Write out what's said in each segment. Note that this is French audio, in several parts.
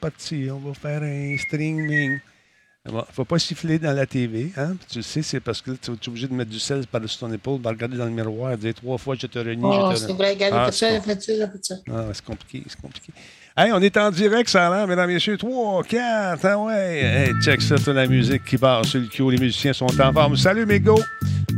pas de on va faire un streaming. Bon, faut pas siffler dans la TV, hein? Puis tu le sais, c'est parce que tu es obligé de mettre du sel par-dessus ton épaule, de regarder dans le miroir, dire trois fois je te renie, Oh, je te c'est vrai, regarde, Ah, c'est. Ah, c'est compliqué, c'est compliqué. Hey, on est en direct, ça a l'air, mesdames et messieurs. 3, 4, ah ouais. Hey, check ça, toute la musique qui part sur le cue. Les musiciens sont en forme. Salut, Mégo.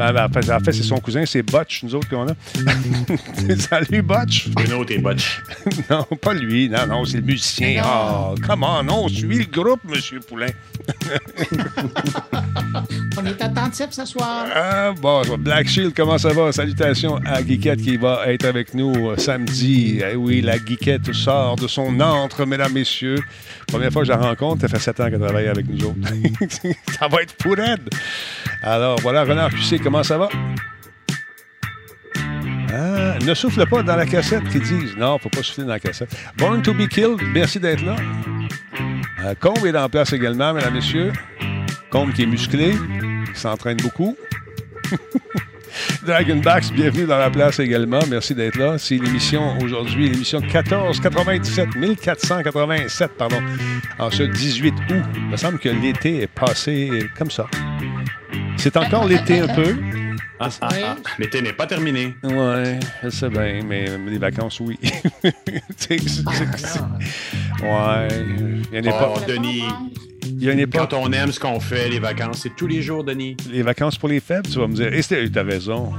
Ben, ben, en fait, en fait, c'est son cousin, c'est Butch, nous autres qu'on a. Salut, Butch. Bruno, t'es botch. non, pas lui. Non, non, c'est le musicien. Non. Oh, comment non, suit le groupe, Monsieur Poulain. On est attentifs ce soir. Ah, bon, Black Shield, comment ça va? Salutations à Guiquette qui va être avec nous euh, samedi. Eh oui, la Guiquette sort de son antre, mesdames, messieurs. Première fois que je la rencontre, ça fait sept ans qu'elle travaille avec nous autres. ça va être pour elle. Alors, voilà, Renard QC, comment ça va? Ah, ne souffle pas dans la cassette qu'ils disent. Non, faut pas souffler dans la cassette. Born to be killed, merci d'être là. Euh, Combe est en place également, mesdames, messieurs. Combe qui est musclé, qui s'entraîne beaucoup. Dragonbacks, bienvenue dans la place également. Merci d'être là. C'est l'émission aujourd'hui, l'émission 1497, 1487, pardon, en ce 18 août. Il me semble que l'été est passé comme ça. C'est encore l'été un peu. Ah, ah, ah. L'été n'est pas terminé. Ouais, je sais bien, mais les vacances, oui. Tu sais, c'est- c'est- ouais. Il y a une époque- Oh, Denis, il y a une époque- quand on aime ce qu'on fait, les vacances, c'est tous les jours, Denis. Les vacances pour les faibles, tu vas me dire. Et t'as raison.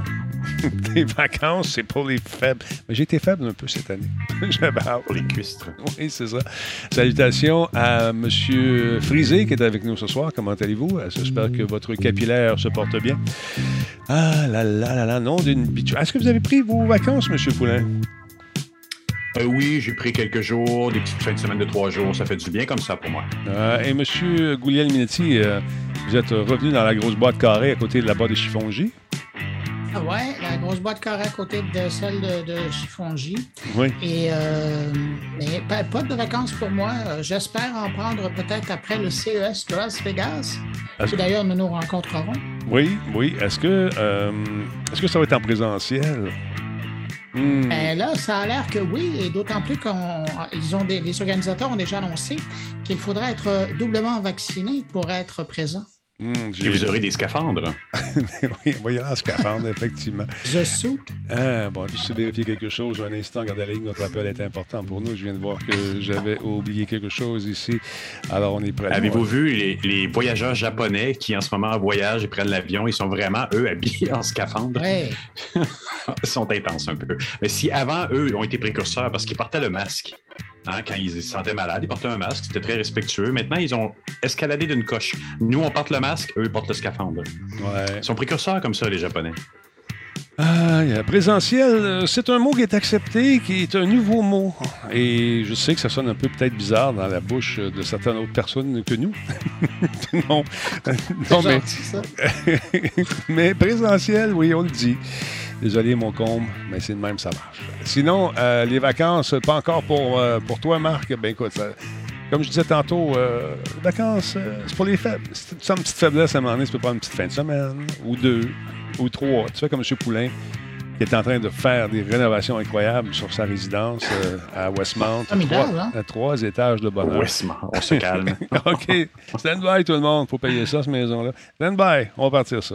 les vacances, c'est pour les faibles. Mais j'ai été faible un peu cette année. Parle. Pour les cuistres. Oui, c'est ça. Salutations à M. Frisé qui est avec nous ce soir. Comment allez-vous? J'espère que votre capillaire se porte bien. Ah là là là là, nom d'une bitu. Est-ce que vous avez pris vos vacances, M. Poulain? Euh, oui, j'ai pris quelques jours, des petites fins de semaine de trois jours. Ça fait du bien comme ça pour moi. Euh, et M. Gouliel Minetti, euh, vous êtes revenu dans la grosse boîte carrée à côté de la boîte de chiffon. Ah ouais, la grosse boîte carrée à côté de celle de, de chiffon J. Oui. Et euh, mais pas, pas de vacances pour moi. Euh, J'espère en prendre peut-être après le CES de Las Vegas. Où d'ailleurs nous nous rencontrerons. Oui, oui. Est-ce que, euh, est-ce que ça va être en présentiel? Ben là, ça a l'air que oui, et d'autant plus qu'ils ont des, les organisateurs ont déjà annoncé qu'il faudrait être doublement vacciné pour être présent. Hmm, Et vous aurez des scaphandres. oui, on va y aller en scaphandre, effectivement. The Suit. Ah, bon, juste vérifier quelque chose. Un instant, regardez la ligne. Notre appel est important pour nous. Je viens de voir que j'avais oublié quelque chose ici. Alors, on est prêt. Avez-vous vu les, les voyageurs japonais qui, en ce moment, voyagent et prennent l'avion? Ils sont vraiment, eux, habillés en scaphandre. Ouais. Ils sont intenses un peu. Mais si avant, eux, ont été précurseurs parce qu'ils portaient le masque. Hein, quand ils se sentaient malades, ils portaient un masque, c'était très respectueux. Maintenant, ils ont escaladé d'une coche. Nous, on porte le masque, eux, ils portent le scaphandre. Ouais. Ils sont précurseurs comme ça, les Japonais. Présentiel, euh, c'est un mot qui est accepté, qui est un nouveau mot. Et je sais que ça sonne un peu peut-être bizarre dans la bouche de certaines autres personnes que nous. non. non, mais, gentil, ça. mais présentiel, oui, on le dit. Désolé, mon combe, mais c'est de même, ça marche. Sinon, euh, les vacances, pas encore pour, euh, pour toi, Marc. Ben écoute, ça- comme je disais tantôt, euh, les vacances, euh, c'est pour les faibles. Si tu as une petite faiblesse à un moment donné, tu peux prendre une petite fin de semaine, ou deux, ou trois. Tu fais comme M. Poulain, qui est en train de faire des rénovations incroyables sur sa résidence euh, à Westmount. Formidable, trois, hein? à trois étages de bonheur. Westmount, on se calme. OK. Stand by, tout le monde. faut payer ça, cette maison-là. Stand by. On va partir ça.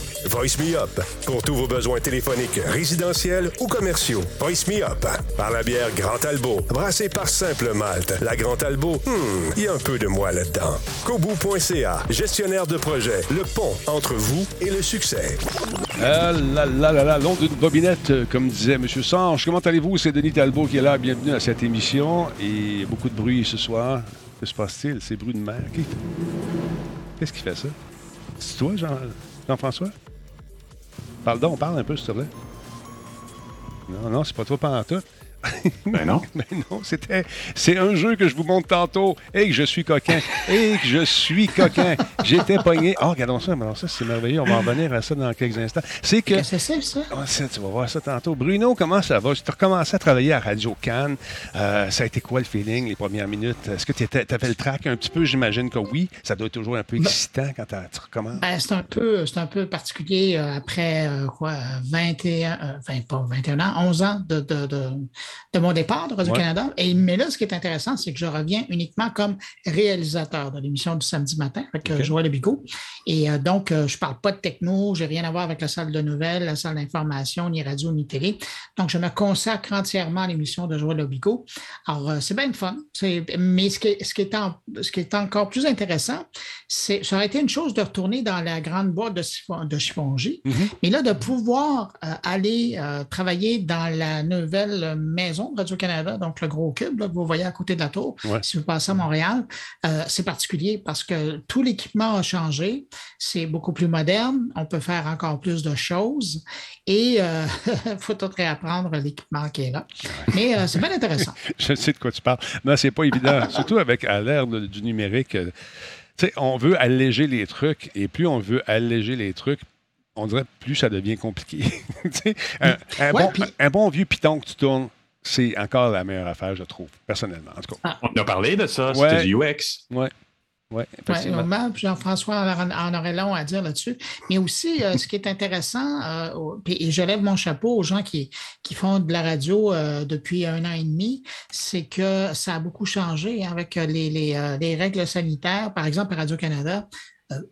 Voice Me Up pour tous vos besoins téléphoniques, résidentiels ou commerciaux. Voice Me Up par la bière Grand Talbot, brassée par Simple Malte. La Grand hmm, il y a un peu de moi là-dedans. Kobu.ca, gestionnaire de projet, le pont entre vous et le succès. Ah là là là là, long d'une bobinette, euh, comme disait M. Sange. Comment allez-vous? C'est Denis Talbot qui est là. Bienvenue à cette émission. Et beaucoup de bruit ce soir. Que se passe-t-il? C'est bruit de mer. Qu'est-ce qui fait ça? C'est toi, Jean- Jean-François? Parle donc, parle un peu, s'il te plaît. Non, non, c'est pas toi pendant tout. Ben non. Mais non, c'était. C'est un jeu que je vous montre tantôt. Et que je suis coquin. Et que je suis coquin. J'étais pogné. Oh, regardons ça. Alors ça, c'est merveilleux. On va en revenir à ça dans quelques instants. C'est que. C'est, ça? Ah, ça, tu vas voir ça tantôt. Bruno, comment ça va? Tu as recommencé à travailler à Radio Cannes. Euh, ça a été quoi le feeling les premières minutes? Est-ce que tu avais le track un petit peu? J'imagine que oui. Ça doit être toujours un peu excitant quand tu recommences. Ben, c'est un peu, c'est un peu particulier euh, après euh, quoi, 21, euh, 20, pas 21 ans, 11 ans de, de, de, de mon départ de Radio-Canada. Et mais là, ce qui est intéressant, c'est que je reviens uniquement comme réalisateur de l'émission du samedi matin avec euh. Joël Bigot. Et euh, donc, euh, je parle pas de techno, j'ai rien à voir avec la salle de nouvelles, la salle d'information, ni radio, ni télé. Donc, je me consacre entièrement à l'émission de Joël Bigot. Alors, euh, c'est bien le fun. Mais ce qui, est, ce, qui est en- ce qui est encore plus intéressant, c'est ça aurait été une chose de retourner dans la grande boîte de, chiffon, de chiffongie, Mhm. mais là, de pouvoir aller travailler dans la nouvelle maison Radio-Canada, donc le gros cube là, que vous voyez à côté de la tour, Ouais. si vous passez à Montréal, euh, c'est particulier parce que tout l'équipement a changé, c'est beaucoup plus moderne, on peut faire encore plus de choses et il faut tout réapprendre l'équipement qui est là. Mais euh, c'est bien intéressant. Je sais de quoi tu parles. Non, c'est pas évident. Surtout avec à l'ère du numérique. euh, on veut alléger les trucs et plus on veut alléger les trucs, on dirait plus ça devient compliqué. Un, un Ouais, bon, un bon vieux piton que tu tournes, c'est encore la meilleure affaire, je trouve, personnellement. En tout cas. On a parlé de ça, Ouais. c'était du UX. Ouais, effectivement. Ouais, Jean-François en, en aurait long à dire là-dessus. Mais aussi, euh, ce qui est intéressant, euh, et je lève mon chapeau aux gens qui, qui font de la radio euh, depuis un an et demi, c'est que ça a beaucoup changé avec euh, les, les, euh, les règles sanitaires. Par exemple, à Radio-Canada,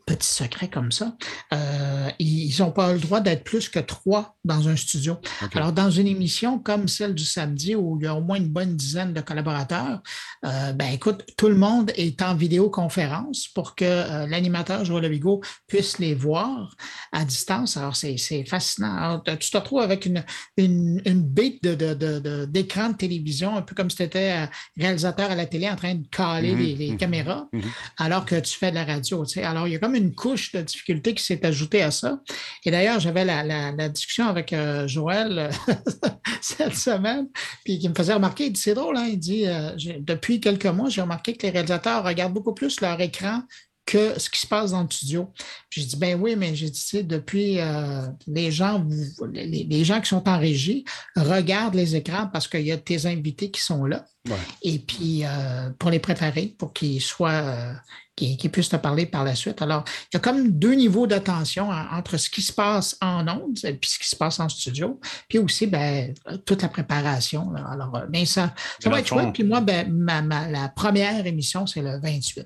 petit secret comme ça, euh, ils n'ont pas le droit d'être plus que trois dans un studio. Alors, dans une émission comme celle du samedi où il y a au moins une bonne dizaine de collaborateurs, euh, ben écoute, tout le monde est en vidéoconférence pour que euh, l'animateur Joël Lebigot puisse les voir à distance. Alors, c'est c'est fascinant. Alors, tu te retrouves avec une, une, une bête de- de- de- de- d'écran de, télévision, un peu comme si tu étais réalisateur à la télé en train de caler Mhm, les, les mhm, caméras, mhm. alors que tu fais de la radio. tu sais. Alors, il y a comme une couche de difficulté qui s'est ajoutée à ça. Et d'ailleurs, j'avais la, discussion avec euh, Joël euh, cette semaine, puis qui me faisait remarquer, il dit, c'est drôle, hein, il dit, euh, depuis quelques mois, j'ai remarqué que les réalisateurs regardent beaucoup plus leur écran que ce qui se passe dans le studio. Puis J'ai dit, ben oui, mais j'ai dit, tu sais, depuis, euh, les, gens, vous- les, les gens qui sont en régie regardent les écrans parce qu'il y a tes invités qui sont là. Ouais. Et puis, euh, pour les préparer, pour qu'ils soient, euh, qu'ils puissent te parler par la suite. Alors, il y a comme deux niveaux d'attention en- entre ce qui se passe en ondes et puis ce qui se passe en studio. Puis aussi, ben, toute la préparation. là. Alors, mais ça, ça va être chouette. Puis moi, ben, ma, ma- la première émission, c'est le 28.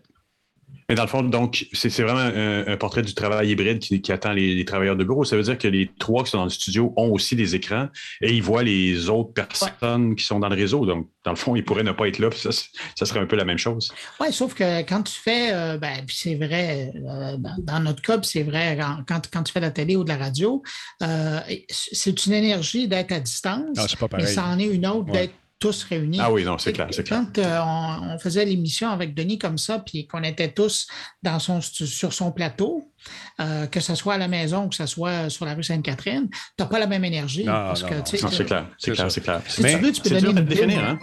Mais dans le fond, donc, c'est vraiment un, un portrait du travail hybride qui, qui attend les, les travailleurs de bureau. Ça veut dire que les trois qui sont dans le studio ont aussi des écrans et ils voient les autres personnes qui sont dans le réseau. Donc, dans le fond, ils pourraient ne pas être là. puis ça, ça serait un peu la même chose. Oui, sauf que quand tu fais, euh, ben, puis c'est vrai, euh, dans, dans notre cas, puis c'est vrai quand, quand, tu fais de la télé ou de la radio, euh, c'est une énergie d'être à distance, Ah, c'est pas mais pareil. ça en est une autre Ouais. d'être tous réunis. Ah oui, non, c'est clair, c'est clair. Quand euh, on, on faisait l'émission avec Denis comme ça, puis qu'on était tous dans son, sur son plateau, euh, que ce soit à la maison ou que ce soit sur la rue Sainte-Catherine, tu n'as pas la même énergie. Non, parce non, que, non, tu sais, Non, c'est clair, C'est clair, c'est clair. Si Mais tu veux, tu peux donner dur à une définir, hein?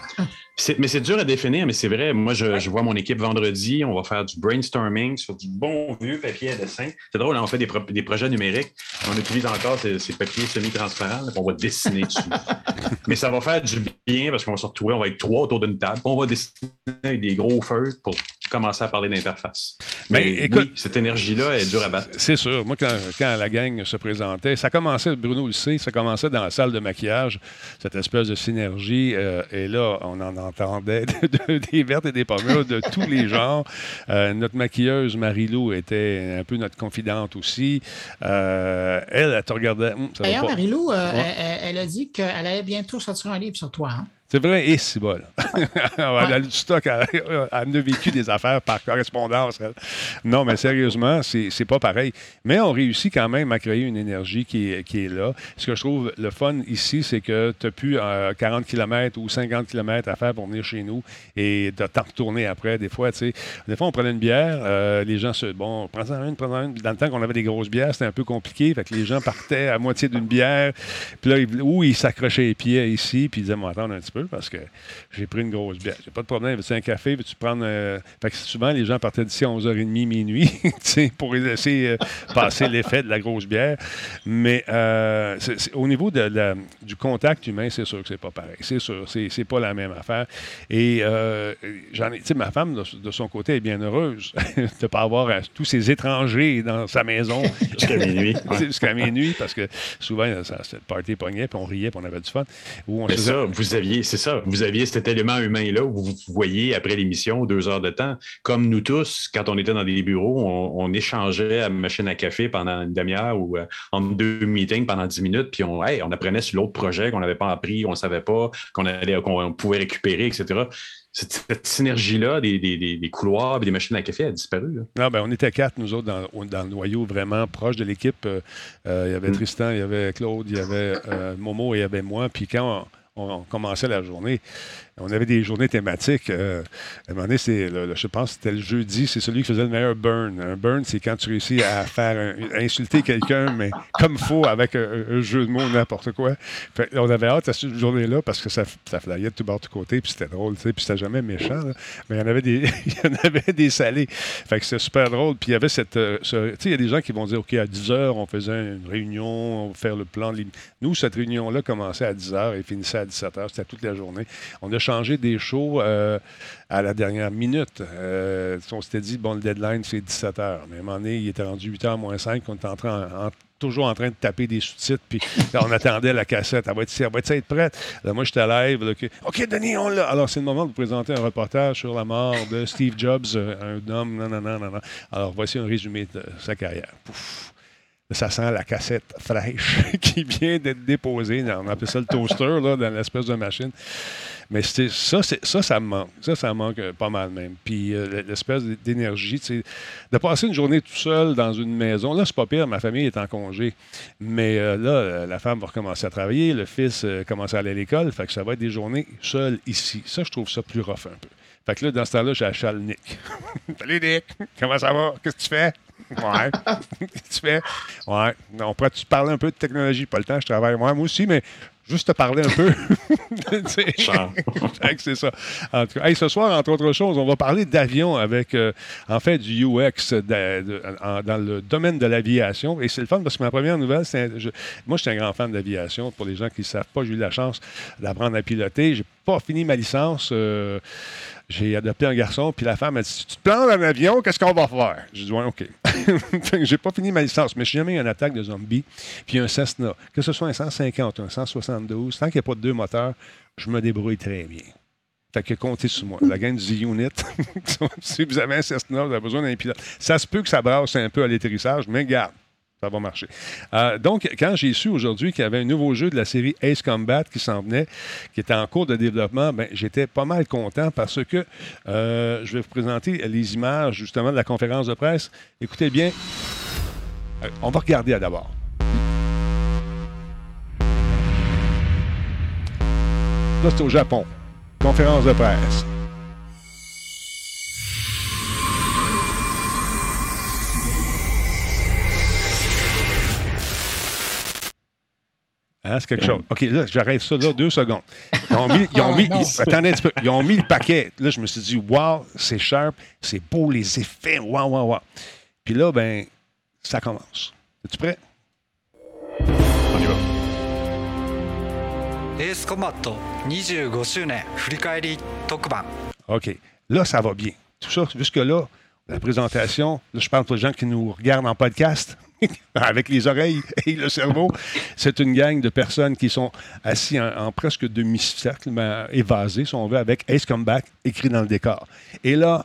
C'est- mais c'est dur à définir, mais c'est vrai. Moi, je, je vois mon équipe vendredi. On va faire du brainstorming sur du bon vieux papier à dessin. C'est drôle, hein, on fait des, pro- des projets numériques. On utilise encore ces, ces papiers semi-transparents. On va dessiner dessus. mais ça va faire du bien parce qu'on va se retrouver, on va être trois autour d'une table. On va dessiner avec des gros feux pour commencer à parler d'interface. Mais Mais, écoute- oui, cette énergie-là est dure à battre. C'est sûr. Moi, quand, quand la gang se présentait, ça commençait, Bruno le sait, ça commençait dans la salle de maquillage, cette espèce de synergie. euh, et là, on en entendait de- de- des vertes et des pommures de tous les genres. Euh, notre maquilleuse, Marie-Lou, était un peu notre confidente aussi. Euh, elle, elle te regardait. D'ailleurs. Marie-Lou, euh, Ouais. elle, elle- elle a dit qu'elle allait bientôt sortir un livre sur toi. hein. C'est vrai, et c'est bon. Elle a du stock, elle, a vécu des affaires par correspondance. elle. Non, mais sérieusement, c'est pas pareil. Mais on réussit quand même à créer une énergie qui est, qui est là. Ce que je trouve le fun ici, c'est que tu n'as plus euh, 40 km ou 50 km à faire pour venir chez nous et de t'en retourner après. Des fois, tu sais, des fois, on prenait une bière, euh, les gens se. Bon, prends-en une, prends-en une. Dans le temps qu'on avait des grosses bières, c'était un peu compliqué. Fait que les gens partaient à moitié d'une bière. Puis là, ils- ou ils s'accrochaient les pieds ici, puis ils disaient, moi, attendre un petit peu parce que j'ai pris une grosse bière. J'ai pas de problème. Veux-tu un café? Veux-tu prendre. euh, Fait que souvent, les gens partaient d'ici à 11h30, minuit, pour laisser euh, passer l'effet de la grosse bière. Mais euh, au niveau de la- du contact humain, c'est sûr que c'est pas pareil. C'est sûr. C'est c'est pas la même affaire. Et euh, j'en ai. Tu sais, ma femme, de, de son côté, est bien heureuse de ne pas avoir tous ces étrangers dans sa maison. Jusqu'à minuit. Jusqu'à minuit, parce que souvent, ça, c'était le party pognait, puis on riait, puis on avait du fun. Ou on Mais ça, vous aviez, c'est ça, vous aviez cet élément humain-là où vous voyez après l'émission, deux heures de temps. Comme nous tous, quand on était dans des bureaux, on, on échangeait à machine à café pendant une demi-heure ou euh, en deux meetings pendant dix minutes, puis on, hey, on apprenait sur l'autre projet qu'on n'avait pas appris, on ne savait pas, qu'on allait, qu'on pouvait récupérer, etc. Cette, cette synergie-là des, des- des- couloirs et des machines à café a disparu. là. Non, ben, on était quatre, nous autres, dans, dans le noyau vraiment proche de l'équipe. Euh, euh, il y avait Mm. Tristan, il y avait Claude, il y avait euh, Momo et il y avait moi. Puis quand on, on- commençait la journée, on avait des journées thématiques. Euh, à un moment donné, je pense que c'était le jeudi, c'est celui qui faisait le meilleur burn. Un burn, c'est quand tu réussis à faire insulter quelqu'un, mais comme faut, avec un, jeu de mots, n'importe quoi. On avait hâte à cette journée-là parce que ça, ça flyait de tout bord, de tout côté, puis c'était drôle, tu sais, puis c'était jamais méchant. Mais il y en avait des, il y en avait des salés. Fait que c'était super drôle. Puis il y avait cette. euh, tu sais, il y a des gens qui vont dire OK, à 10 h, on faisait une réunion, on va faire le plan. Nous, cette réunion-là commençait à 10 h et finissait à 17 h. C'était toute la journée. On a changé des shows euh, à la dernière minute. Euh, on s'était dit, bon, le deadline, c'est 17 h. Mais à un moment donné, il était rendu 8 h moins 5. On était en train, en- toujours en train de taper des sous-titres. Puis là, on attendait la cassette. Elle va être, elle va être, être prête. Là, moi, j'étais live. là, OK, OK, Denis, on l'a. Alors, c'est le moment de vous présenter un reportage sur la mort de Steve Jobs, euh, un homme. Non, non, non, non, non. Alors, voici un résumé de sa carrière. Pouf. Ça sent la cassette fraîche qui vient d'être déposée. On appelle ça le toaster là, dans l'espèce de machine. Mais ça, ça, ça me manque. Ça, ça me manque euh, pas mal même. Puis euh, l'espèce d'énergie, de passer une journée tout seul dans une maison. Là, c'est pas pire, ma famille est en congé. Mais euh, là, la femme va recommencer à travailler, le fils euh, commence à aller à l'école. Fait que ça va être des journées seules ici. Ça, je trouve ça plus rough un peu. Fait que là, dans ce temps-là, j'ai achale Nick. Salut Nick, comment ça va? Qu'est-ce que tu fais? Ouais. Tu fais? Ouais. On pourrait te parler un peu de technologie? Pas le temps, je travaille. Ouais, moi aussi, mais juste te parler un peu. C'est ça. En tout cas, hey, ce soir, entre autres choses, on va parler d'avion avec, euh, en fait, du UX de- de- en- dans le domaine de l'aviation. Et c'est le fun parce que ma première nouvelle, c'est moi, je suis un grand fan d'aviation. Pour les gens qui ne savent pas, j'ai eu la chance d'apprendre à piloter. J'ai pas fini ma licence. euh, j'ai adopté un garçon, puis la femme a dit Si tu te plantes en avion, qu'est-ce qu'on va faire? J'ai dit Ouais, OK. J'ai pas fini ma licence, mais si jamais il y a une attaque de zombies, puis un Cessna, que ce soit un 150 ou un 172, tant qu'il n'y a pas de deux moteurs, je me débrouille très bien. Fait que comptez sur moi. La gang du Z-Unit, si vous avez un Cessna, vous avez besoin d'un pilote. Ça se peut que ça brasse un peu à l'atterrissage, mais garde, ça va marcher. Euh, donc, quand j'ai su aujourd'hui qu'il y avait un nouveau jeu de la série Ace Combat qui s'en venait, qui était en cours de développement, ben, j'étais pas mal content parce que euh, je vais vous présenter les images justement de la conférence de presse. Écoutez bien, Euh, on va regarder d'abord. Là, c'est au Japon. Conférence de presse. Hein, c'est quelque chose. OK, là, j'arrête ça là, deux secondes. Ils ont mis, ils ont Ah, mis- non. ils- attendez un petit peu. Ils ont mis le paquet. Là, je me suis dit, wow, c'est sharp, c'est beau, les effets, wow, wow, wow. Puis là, ben, ça commence. Es-tu prêt? On y va. エースコンバット25周年振り返り特番 OK. Là, ça va bien. Tout ça, jusque-là, la présentation, là, je parle pour les gens qui nous regardent en podcast, avec les oreilles et le cerveau. C'est une gang de personnes qui sont assis en, presque demi-cercle, ben, mais évasés, si on veut, avec Ace Comeback écrit dans le décor. Et là,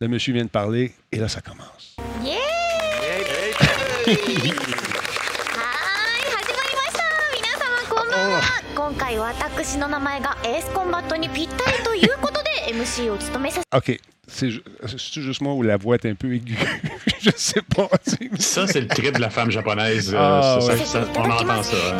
le monsieur vient de parler, et là, ça commence. Yeah! OK. C'est juste moi où la voix est un peu aiguë? je sais pas. ça, c'est le trip de la femme japonaise. Euh, ah, on entend ça. Hein.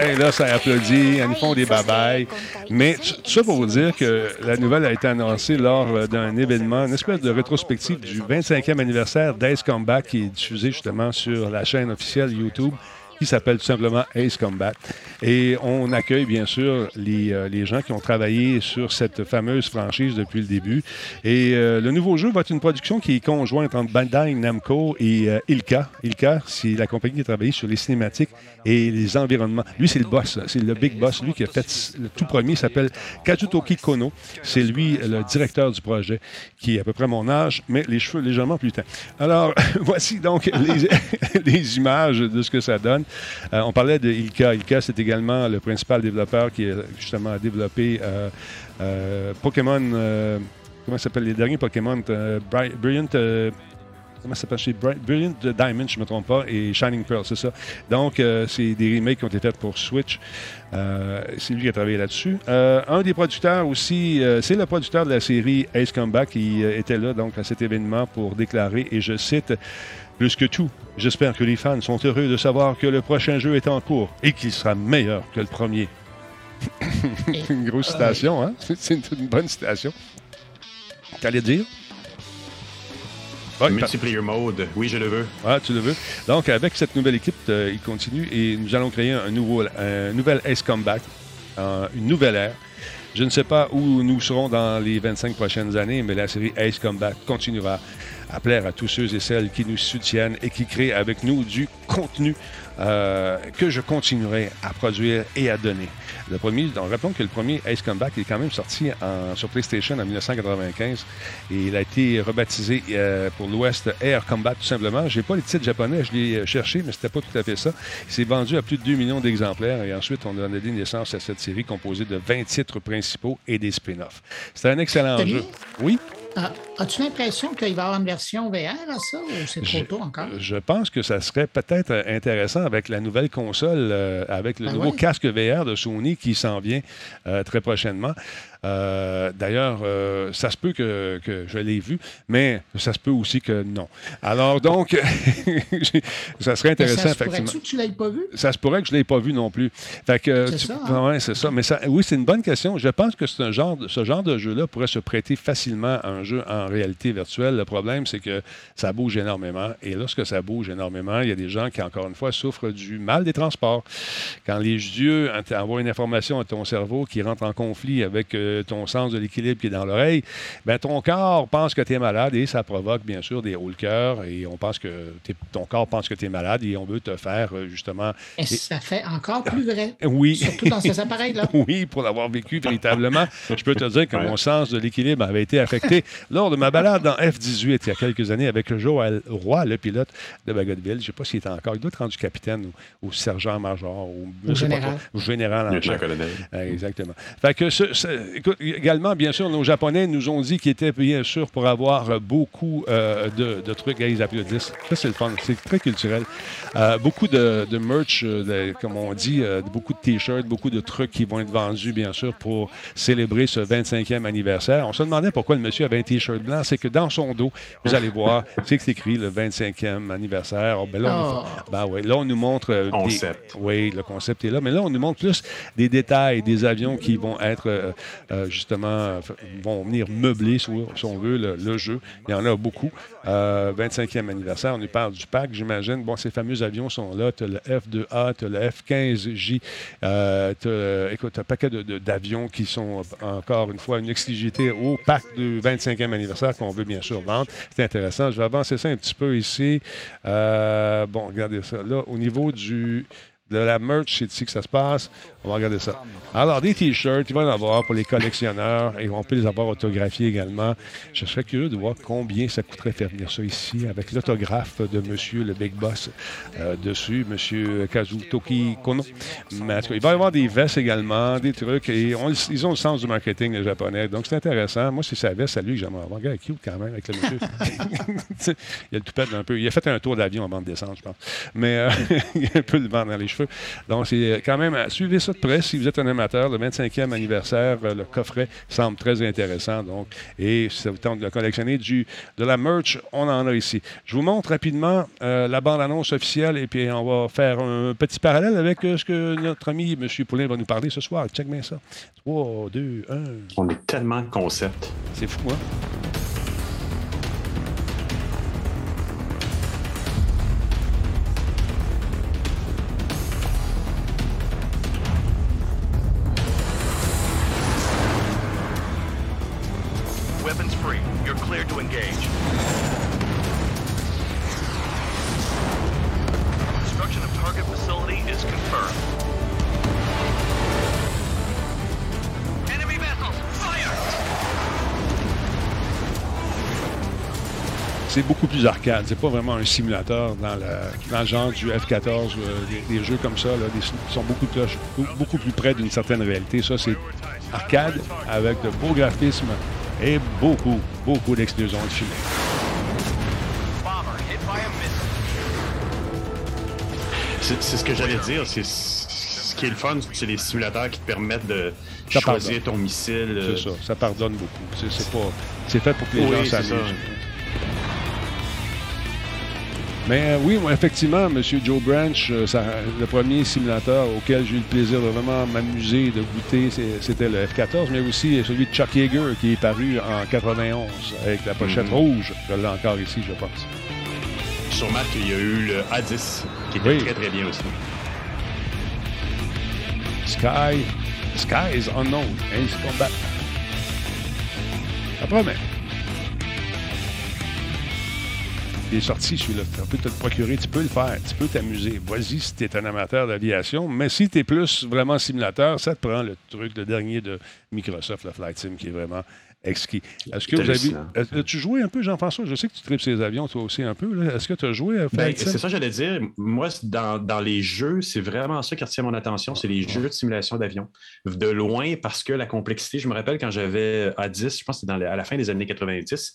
Hey, là, ça applaudit, ils nous font des babayes. Mais tout ça pour vous dire que la nouvelle a été annoncée lors euh, d'un événement, une espèce de rétrospective du 25e anniversaire d'Ace Combat qui est diffusé justement sur la chaîne officielle YouTube qui s'appelle tout simplement Ace Combat. Et on accueille bien sûr les, euh, les gens qui ont travaillé sur cette fameuse franchise depuis le début. Et euh, le nouveau jeu va être une production qui est conjointe entre Bandai Namco et euh, Ilka. Ilka, c'est la compagnie qui a travaillé sur les cinématiques et les environnements. Lui, c'est le boss, c'est le big boss. Lui qui a fait le tout premier, s'appelle Kazutoki Kono. C'est lui le directeur du projet, qui est à peu près mon âge, mais les cheveux légèrement plus teints. Alors, voici donc les images de ce que ça donne. Euh, on parlait de Ilka. Ilka, c'est également le principal développeur qui a justement développé euh, euh, Pokémon. comment ça s'appelle les derniers Pokémon Bri- Brilliant. Comment s'appelle Brilliant Diamond, je ne me trompe pas, et Shining Pearl, c'est ça. Donc, c'est des remakes qui ont été faits pour Switch. C'est lui qui a travaillé là-dessus. Un des producteurs aussi, c'est le producteur de la série Ace Combat qui était là donc à cet événement pour déclarer, et je cite, plus que tout, j'espère que les fans sont heureux de savoir que le prochain jeu est en cours et qu'il sera meilleur que le premier. une grosse citation, hein? C'est une, bonne citation. T'allais dire? Ouais, Multiplayer mode, oui, je le veux. ah, tu le veux. Donc, avec cette nouvelle équipe, euh, il continue et nous allons créer un, nouveau, un nouvel Ace Comeback, euh, une nouvelle ère. Je ne sais pas où nous serons dans les 25 prochaines années, mais la série Ace Comeback continuera à plaire à tous ceux et celles qui nous soutiennent et qui créent avec nous du contenu euh, que je continuerai à produire et à donner. Le premier, donc, rappelons que le premier Ace Comeback est quand même sorti en- sur PlayStation en 1995 et il a été rebaptisé euh, pour l'Ouest Air Combat tout simplement. J'ai pas les titres japonais, je l'ai euh, cherché, mais c'était pas tout à fait ça. Il s'est vendu à plus de 2 millions d'exemplaires et ensuite on a donné naissance à cette série composée de 20 titres principaux et des spin-offs. C'est un excellent jeu. Oui, Ah, As-tu l'impression qu'il va y avoir une version VR à ça ou c'est trop Je- tôt encore? Je pense que ça serait peut-être euh, intéressant avec la nouvelle console, euh, avec le Ben nouveau casque VR de Sony qui s'en vient euh, très prochainement. Euh, D'ailleurs, euh, ça se peut que, que je l'ai vu, mais ça se peut aussi que non. Alors donc, ça serait intéressant, ça se effectivement. que tu ne l'aies pas vu? Ça se pourrait que je ne l'ai pas vu non plus. C'est tu- ça, hein? ouais, c'est ça. Mais ça, oui, c'est une bonne question. Je pense que c'est un genre, de- ce genre de jeu-là pourrait se prêter facilement à un jeu en réalité virtuelle. Le problème, c'est que ça bouge énormément. Et lorsque ça bouge énormément, il y a des gens qui, encore une fois, souffrent du mal des transports. Quand les yeux ent- envoient une information à ton cerveau qui rentre en conflit avec euh, ton sens de l'équilibre qui est dans l'oreille, ben ton corps pense que tu es malade et ça provoque bien sûr des hauts le cœur et on pense que t'es- ton corps pense que tu es malade et on veut te faire euh, justement Et ça fait encore plus vrai. oui. Surtout dans ces appareils-là. Oui, pour l'avoir vécu véritablement. Je peux te dire que Ouais. mon sens de l'équilibre avait été affecté lors de ma balade dans F-18 il y a quelques années avec Joël Roy, le pilote de Bagotville. Je ne sais pas s'il est encore. Il doit être rendu capitaine ou, ou sergent-major ou, je Ou sais pas général. quoi. Ou général. en Exactement. Fait que ce- ce- écoute, également, bien sûr, nos Japonais nous ont dit qu'ils étaient bien sûr pour avoir euh, beaucoup euh, de, de trucs. Ils applaudissent. Ça, c'est le fun. C'est très culturel. Euh, beaucoup de, de merch, de- comme on dit, euh, beaucoup de t-shirts, beaucoup de trucs qui vont être vendus, bien sûr, pour célébrer ce 25e anniversaire. On se demandait pourquoi le monsieur avait un t-shirt blanc. C'est que dans son dos, vous allez voir, c'est que c'est écrit le 25e anniversaire. Oh, ben là, on, Oh. ben ouais, là, on nous montre. euh, des- Concept. oui, le concept est là. Mais là, on nous montre plus des détails, des avions qui vont être euh, euh, justement, euh, vont venir meubler, si on veut, le, jeu. Il y en a beaucoup. Euh, 25e anniversaire, on nous parle du pack, j'imagine. Bon, ces fameux avions sont là. Tu as le F2A, tu as le F-15J. Euh, as, écoute, un paquet d'avions qui sont, euh, encore une fois, une exclusivité au pack du 25e anniversaire qu'on veut bien sûr vendre. C'est intéressant. Je vais avancer ça un petit peu ici. Euh, bon, regardez ça. Là, au niveau du de la merch, c'est ici que ça se passe. On va regarder ça. Alors, des T-shirts, il va y en avoir pour les collectionneurs et on peut les avoir autographiés également. Je serais curieux de voir combien ça coûterait faire venir ça ici avec l'autographe de Monsieur le Big Boss euh, dessus, Monsieur Kazutoki Kono. Il va y avoir des vestes également, des trucs. Ils ont le sens du marketing les japonais. Donc, c'est intéressant. Moi, c'est sa veste à lui que j'aimerais avoir. Regarde, cute quand même avec le monsieur. il a le toupette un peu. Il a fait un tour d'avion en bande descente, je pense. Mais euh, il a un peu le vent dans les cheveux. Donc, c'est quand même, suivez ça de près si vous êtes un amateur. Le 25e anniversaire, euh, le coffret semble très intéressant. Donc, et si ça vous tente de le collectionner, du, de la merch, on en a ici. Je vous montre rapidement euh, la bande-annonce officielle et puis on va faire un petit parallèle avec euh, ce que notre ami M. Poulain va nous parler ce soir. Check bien ça. 3, 2, 1. On est tellement concept. C'est fou, hein? Plus arcade. C'est pas vraiment un simulateur dans le, dans le genre du F-14, euh, des, des jeux comme ça, là, des- qui sont beaucoup, plus- beaucoup plus près d'une certaine réalité. Ça, c'est arcade avec de beaux graphismes et beaucoup, beaucoup d'explosions de missile. C'est ce que j'allais dire. C'est ce qui est le fun, c'est les simulateurs qui te permettent de Ça choisir pardonne. ton missile. euh, C'est ça, ça pardonne beaucoup. C'est, c'est pas, c'est fait pour que les Oui, gens s'amusent. Mais euh, oui, effectivement, M. Joe Branch, euh, ça- le premier simulateur auquel j'ai eu le plaisir de vraiment m'amuser, de goûter, c'était le F-14, mais aussi celui de Chuck Yeager qui est paru en 91 avec la pochette Mhm. rouge. Je l'ai encore ici, je pense. Sûrement qu'il y a eu le A10, qui était Oui. très très bien aussi. Sky, Sky is unknown. Ace Combat. Ça promet. Il est sorti, celui-là. Tu peux te le procurer, tu peux le faire, tu peux t'amuser. Vas-y si tu es un amateur d'aviation, mais si tu es plus vraiment simulateur, ça te prend le truc, le dernier de Microsoft, le Flight Sim, qui est vraiment exquis. Est-ce que vous avez. As-tu joué un peu, Jean-François? Je sais que tu tripes ces avions, toi aussi, un peu. là. Est-ce que tu as joué à Ben, Flight Sim? c'est ça que j'allais dire. Moi, dans, dans les jeux, c'est vraiment ça qui retient mon attention, c'est les jeux de simulation d'avion. De loin, parce que la complexité, je me rappelle quand j'avais A10, je pense que c'était à la fin des années 90,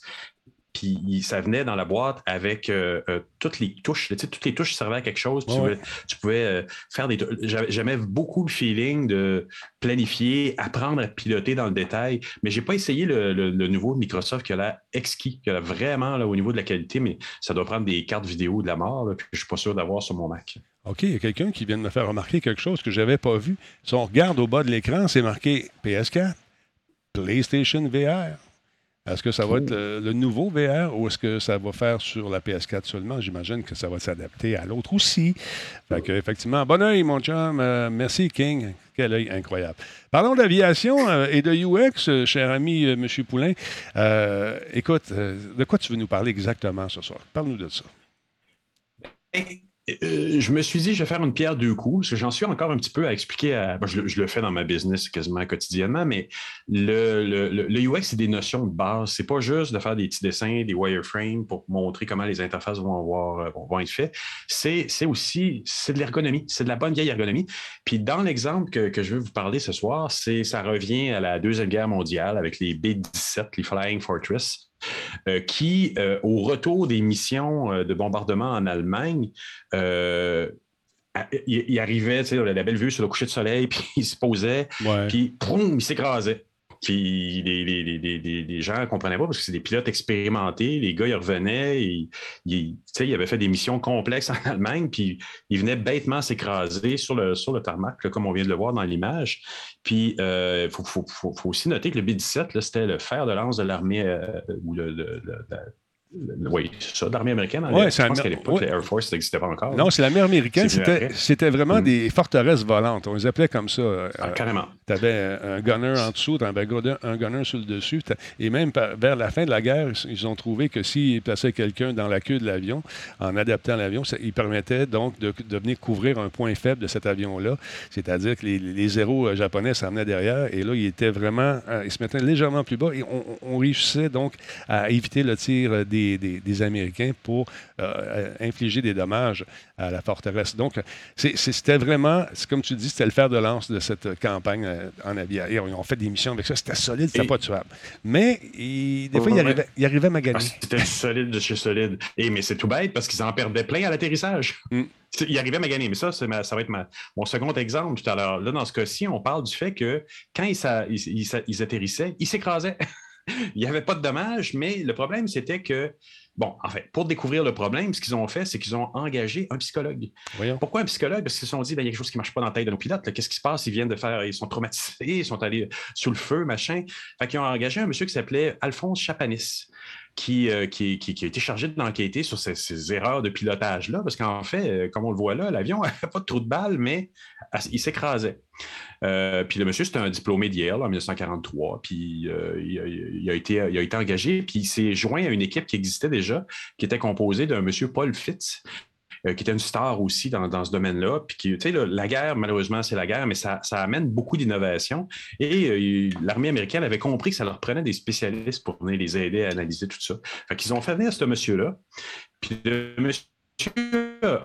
puis ça venait dans la boîte avec euh, euh, toutes les touches. Tu sais, toutes les touches servaient à quelque chose. Ouais, Tu, pouvais- euh, faire des. j'avais- J'aimais beaucoup le feeling de planifier, apprendre à piloter dans le détail. Mais j'ai pas essayé le, le- le nouveau Microsoft qui a l'air exquis, qui a vraiment là, au niveau de la qualité, mais ça doit prendre des cartes vidéo de la mort, là, puis je suis pas sûr d'avoir sur mon Mac. OK, il y a quelqu'un qui vient de me faire remarquer quelque chose que je n'avais pas vu. Si on regarde au bas de l'écran, c'est marqué PS4, PlayStation VR. Est-ce que ça va être le, nouveau VR ou est-ce que ça va faire sur la PS4 seulement? J'imagine que ça va s'adapter à l'autre aussi. Fait que, effectivement, bon oeil, mon chum. Euh, merci, King. Quel œil incroyable. Parlons d'aviation euh, et de UX, euh, cher ami M. Poulain. Écoute, de quoi tu veux nous parler exactement ce soir? Parle-nous de ça. Euh, je me suis dit, je vais faire une pierre deux coups, parce que j'en suis encore un petit peu à expliquer. À, je, le- fais dans ma business quasiment quotidiennement, mais le, UX, c'est des notions de base. C'est pas juste de faire des petits dessins, des wireframes pour montrer comment les interfaces vont, avoir, euh, vont être faites. C'est c'est aussi, c'est de l'ergonomie, c'est de la bonne vieille ergonomie. Puis dans l'exemple que, que je veux vous parler ce soir, c'est ça revient à la Deuxième Guerre mondiale avec les B-17, les Flying Fortress. Euh, qui, euh, au retour des missions euh, de bombardement en Allemagne, il, il arrivait, tu sais, la belle vue sur le coucher de soleil, puis il se posait, Ouais. puis il s'écrasait. Puis les, les- les- les- gens ne comprenaient pas parce que c'est des pilotes expérimentés. Les gars, ils revenaient. Ils, ils, avaient fait des missions complexes en Allemagne, puis ils venaient bêtement s'écraser sur le, sur le tarmac, là, comme on vient de le voir dans l'image. Puis il faut, faut- faut- faut aussi noter que le B-17, là, c'était le fer de lance de l'armée euh, ou le, le- le- oui, c'est ça, l'armée américaine. Ouais, je pense qu'à l'époque, ouais. l'Air Force n'existait pas encore. Non, c'est l'armée américaine. C'était, vrai. c'était vraiment Mm. des forteresses volantes. On les appelait comme ça. euh, Ah, carrément. Tu avais un gunner en dessous, tu avais un gunner- un gunner sur le dessus. Et même vers la fin de la guerre, ils ont trouvé que s'ils plaçaient quelqu'un dans la queue de l'avion, en adaptant l'avion, ça, il permettait donc de, de venir couvrir un point faible de cet avion-là. C'est-à-dire que les, les zéros euh, japonais s'emmenaient derrière et là, ils étaient vraiment. euh, ils se mettaient légèrement plus bas et on, on réussissait donc à éviter le tir euh, des, des- des Américains pour euh, infliger des dommages à la forteresse. Donc, c'était vraiment, comme tu dis, c'était le fer de lance de cette campagne euh, en aviation. Ils ont fait des missions avec ça, c'était solide, c'était pas tuable. Mais il- des fois, il ouais. arrivait, il arrivait à Ah, maganer. C'était solide de chez solide. Et, mais c'est tout bête parce qu'ils en perdaient plein à l'atterrissage. Mm. Ils arrivaient à gagner. Mais ça, ma- ça va être ma- mon second exemple tout à l'heure. Là, dans ce cas-ci, on parle du fait que quand ils, ils- ils ils atterrissaient, ils s'écrasaient. Il n'y avait pas de dommages, mais le problème, c'était que, bon, en fait, pour découvrir le problème, ce qu'ils ont fait, c'est qu'ils ont engagé un psychologue. Voyons. Pourquoi un psychologue? Parce qu'ils se sont dit, ben, il y a quelque chose qui ne marche pas dans la tête de nos pilotes. Qu'est-ce qui se passe? Ils viennent de faire, ils sont traumatisés, ils sont allés sous le feu, machin. Fait qu'ils ont engagé un monsieur qui s'appelait Alphonse Chapanis. Qui, euh, qui, a été chargé d'enquêter sur ces, erreurs de pilotage-là, parce qu'en fait, euh, comme on le voit là, l'avion n'avait pas de trou de balle, mais euh, il s'écrasait. Euh, puis le monsieur, c'était un diplômé d'hier, en 1943, puis il a été, il a été engagé, puis il s'est joint à une équipe qui existait déjà, qui était composée d'un monsieur Paul Fitz, euh, qui était une star aussi dans, dans ce domaine-là. Puis qui, la guerre, malheureusement, c'est la guerre, mais ça, ça amène beaucoup d'innovation. Et euh, l'armée américaine avait compris que ça leur prenait des spécialistes pour venir les aider à analyser tout ça. Fait qu'ils ont fait venir ce monsieur-là. Puis le monsieur a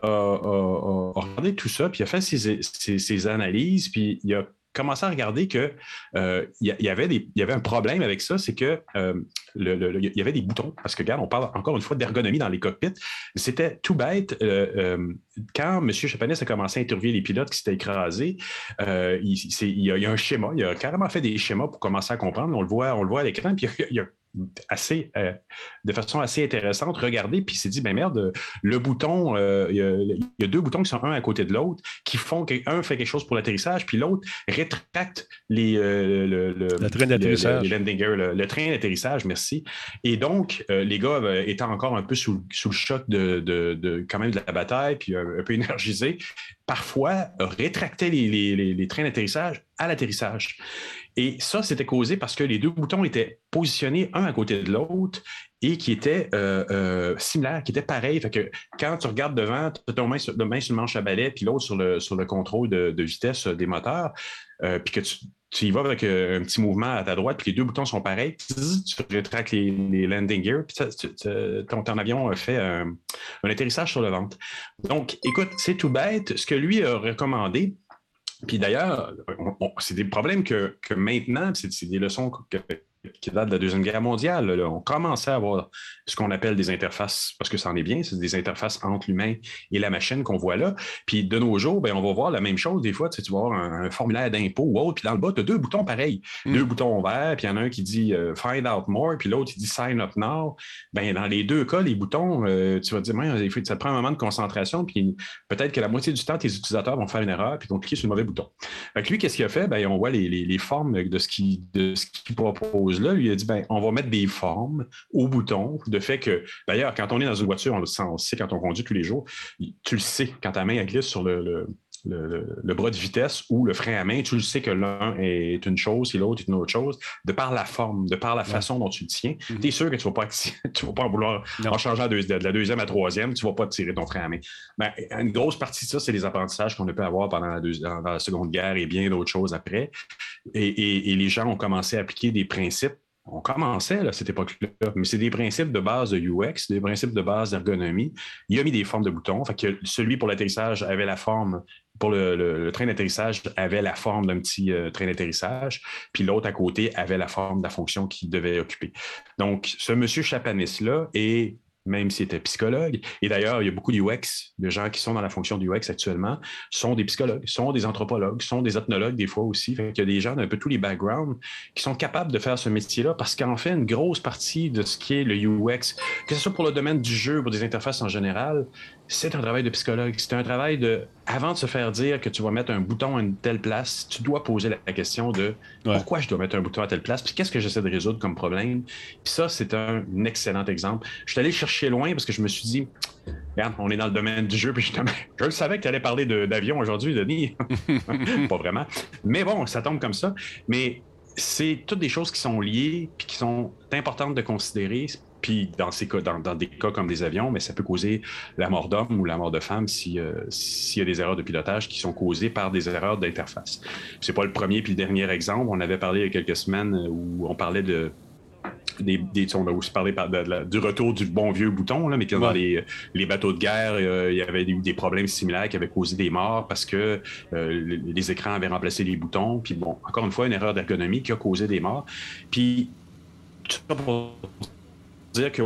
regardé tout ça, puis il a fait ses, ses- ses analyses, puis il a commencé à regarder que euh, y, avait un problème avec ça, c'est que euh, y avait des boutons. Parce que, regarde, on parle encore une fois d'ergonomie dans les cockpits. C'était tout bête. euh, quand M. Chapanis a commencé à interviewer les pilotes qui s'étaient écrasés, il, y a, un schéma. Il a carrément fait des schémas pour commencer à comprendre. On le voit, on le voit à l'écran. Puis y a assez, euh, de façon assez intéressante, regardé, puis il s'est dit, ben merde, le bouton, euh, il, y a, il y a deux boutons qui sont un à côté de l'autre, qui font qu'un fait quelque chose pour l'atterrissage, puis l'autre rétracte les, euh, le, le- Le train d'atterrissage. le- les landing gear, le, le train d'atterrissage, merci. Et donc, euh, les gars étant encore un peu sous, sous le choc de, de- de- quand même de la bataille, puis un peu énergisés, parfois rétractaient les, les- les- les trains d'atterrissage à l'atterrissage. Et ça, c'était causé parce que les deux boutons étaient positionnés un à côté de l'autre et qui étaient euh, euh, similaires, qui étaient pareils. Fait que quand tu regardes devant, tu as ton main sur, main sur le manche à balai, puis l'autre sur le, sur le contrôle de, vitesse des moteurs, euh, puis que tu, y vas avec euh, un petit mouvement à ta droite, puis les deux boutons sont pareils, tu rétractes les, landing gears, puis ton, ton avion fait un atterrissage sur le ventre. Donc, écoute, c'est tout bête. Ce que lui a recommandé, puis d'ailleurs, c'est des problèmes que, que maintenant, c'est des leçons que- qui datent de la Deuxième Guerre mondiale. là. On commençait à avoir ce qu'on appelle des interfaces, parce que ça en est bien, c'est des interfaces entre l'humain et la machine qu'on voit là. Puis de nos jours, ben, on va voir la même chose. Des fois, tu, sais, tu vas avoir un, un formulaire d'impôt ou autre, puis dans le bas, tu as deux boutons pareils. Mm. Deux boutons verts, puis il y en a un qui dit euh, Find out more, puis l'autre, il dit Sign up now. Ben, dans les deux cas, les boutons, euh, tu vas te dire, Ouais, il faut- ça prend un moment de concentration, puis peut-être que la moitié du temps, tes utilisateurs vont faire une erreur, puis ils vont cliquer sur le mauvais bouton. Fait que lui, qu'est-ce qu'il a fait? Ben, on voit les, les- les formes de ce qu'il de ce qu'il propose là. Lui, il a dit, ben, on va mettre des formes au bouton, de fait que, d'ailleurs, quand on est dans une voiture, on le sent, sait quand on conduit tous les jours, tu le sais quand ta main glisse sur le- le- le- le bras de vitesse ou le frein à main, tu le sais que l'un est une chose et l'autre est une autre chose, de par la forme, de par la façon dont tu le tiens. Mhm. Tu es sûr que tu ne vas, pas tu vas pas en vouloir, Non. en changeant de, de la deuxième à la troisième, tu ne vas pas tirer ton frein à main. Ben, une grosse partie de ça, c'est les apprentissages qu'on a pu avoir pendant la, deuxi- dans la Seconde Guerre et bien d'autres choses après. Et, et- et les gens ont commencé à appliquer des principes. On commençait à cette époque-là, mais c'est des principes de base de UX, des principes de base d'ergonomie. Il a mis des formes de boutons. Fait que celui pour l'atterrissage avait la forme, pour le train d'atterrissage avait la forme d'un petit euh, train d'atterrissage, puis l'autre à côté avait la forme de la fonction qu'il devait occuper. Donc, ce monsieur Chapanis-là est même s'il était psychologue. Et d'ailleurs, il y a beaucoup d'UX, de gens qui sont dans la fonction d'UX actuellement, sont des psychologues, sont des anthropologues, sont des ethnologues des fois aussi. Qu'il y a des gens d'un peu tous les backgrounds qui sont capables de faire ce métier-là parce qu'en fait, une grosse partie de ce qui est le UX, que ce soit pour le domaine du jeu, pour des interfaces en général, c'est un travail de psychologue. C'est un travail de, avant de se faire dire que tu vas mettre un bouton à une telle place, tu dois poser la question de pourquoi je dois mettre un bouton à telle place, puis qu'est-ce que j'essaie de résoudre comme problème. Puis ça, c'est un excellent exemple. Je suis allé chercher loin parce que je me suis dit, regarde, on est dans le domaine du jeu, puis justement, je savais que tu allais parler d'avion aujourd'hui, Denis. Pas vraiment. Mais bon, ça tombe comme ça. Mais c'est toutes des choses qui sont liées puis qui sont importantes de considérer. Puis dans, ces cas, dans, dans des cas comme des avions, mais ça peut causer la mort d'homme ou la mort de femme euh, s'il y a des erreurs de pilotage qui sont causées par des erreurs d'interface. C'est pas le premier puis le dernier exemple. On avait parlé il y a quelques semaines euh, où on parlait de des, des- on a aussi parlé par- de la- du retour du bon vieux bouton, là, mais que dans les, les bateaux de guerre, euh, il y avait eu des problèmes similaires qui avaient causé des morts parce que euh, les, les écrans avaient remplacé les boutons. Puis bon, encore une fois, une erreur d'ergonomie qui a causé des morts. Puis tout ça pour dire que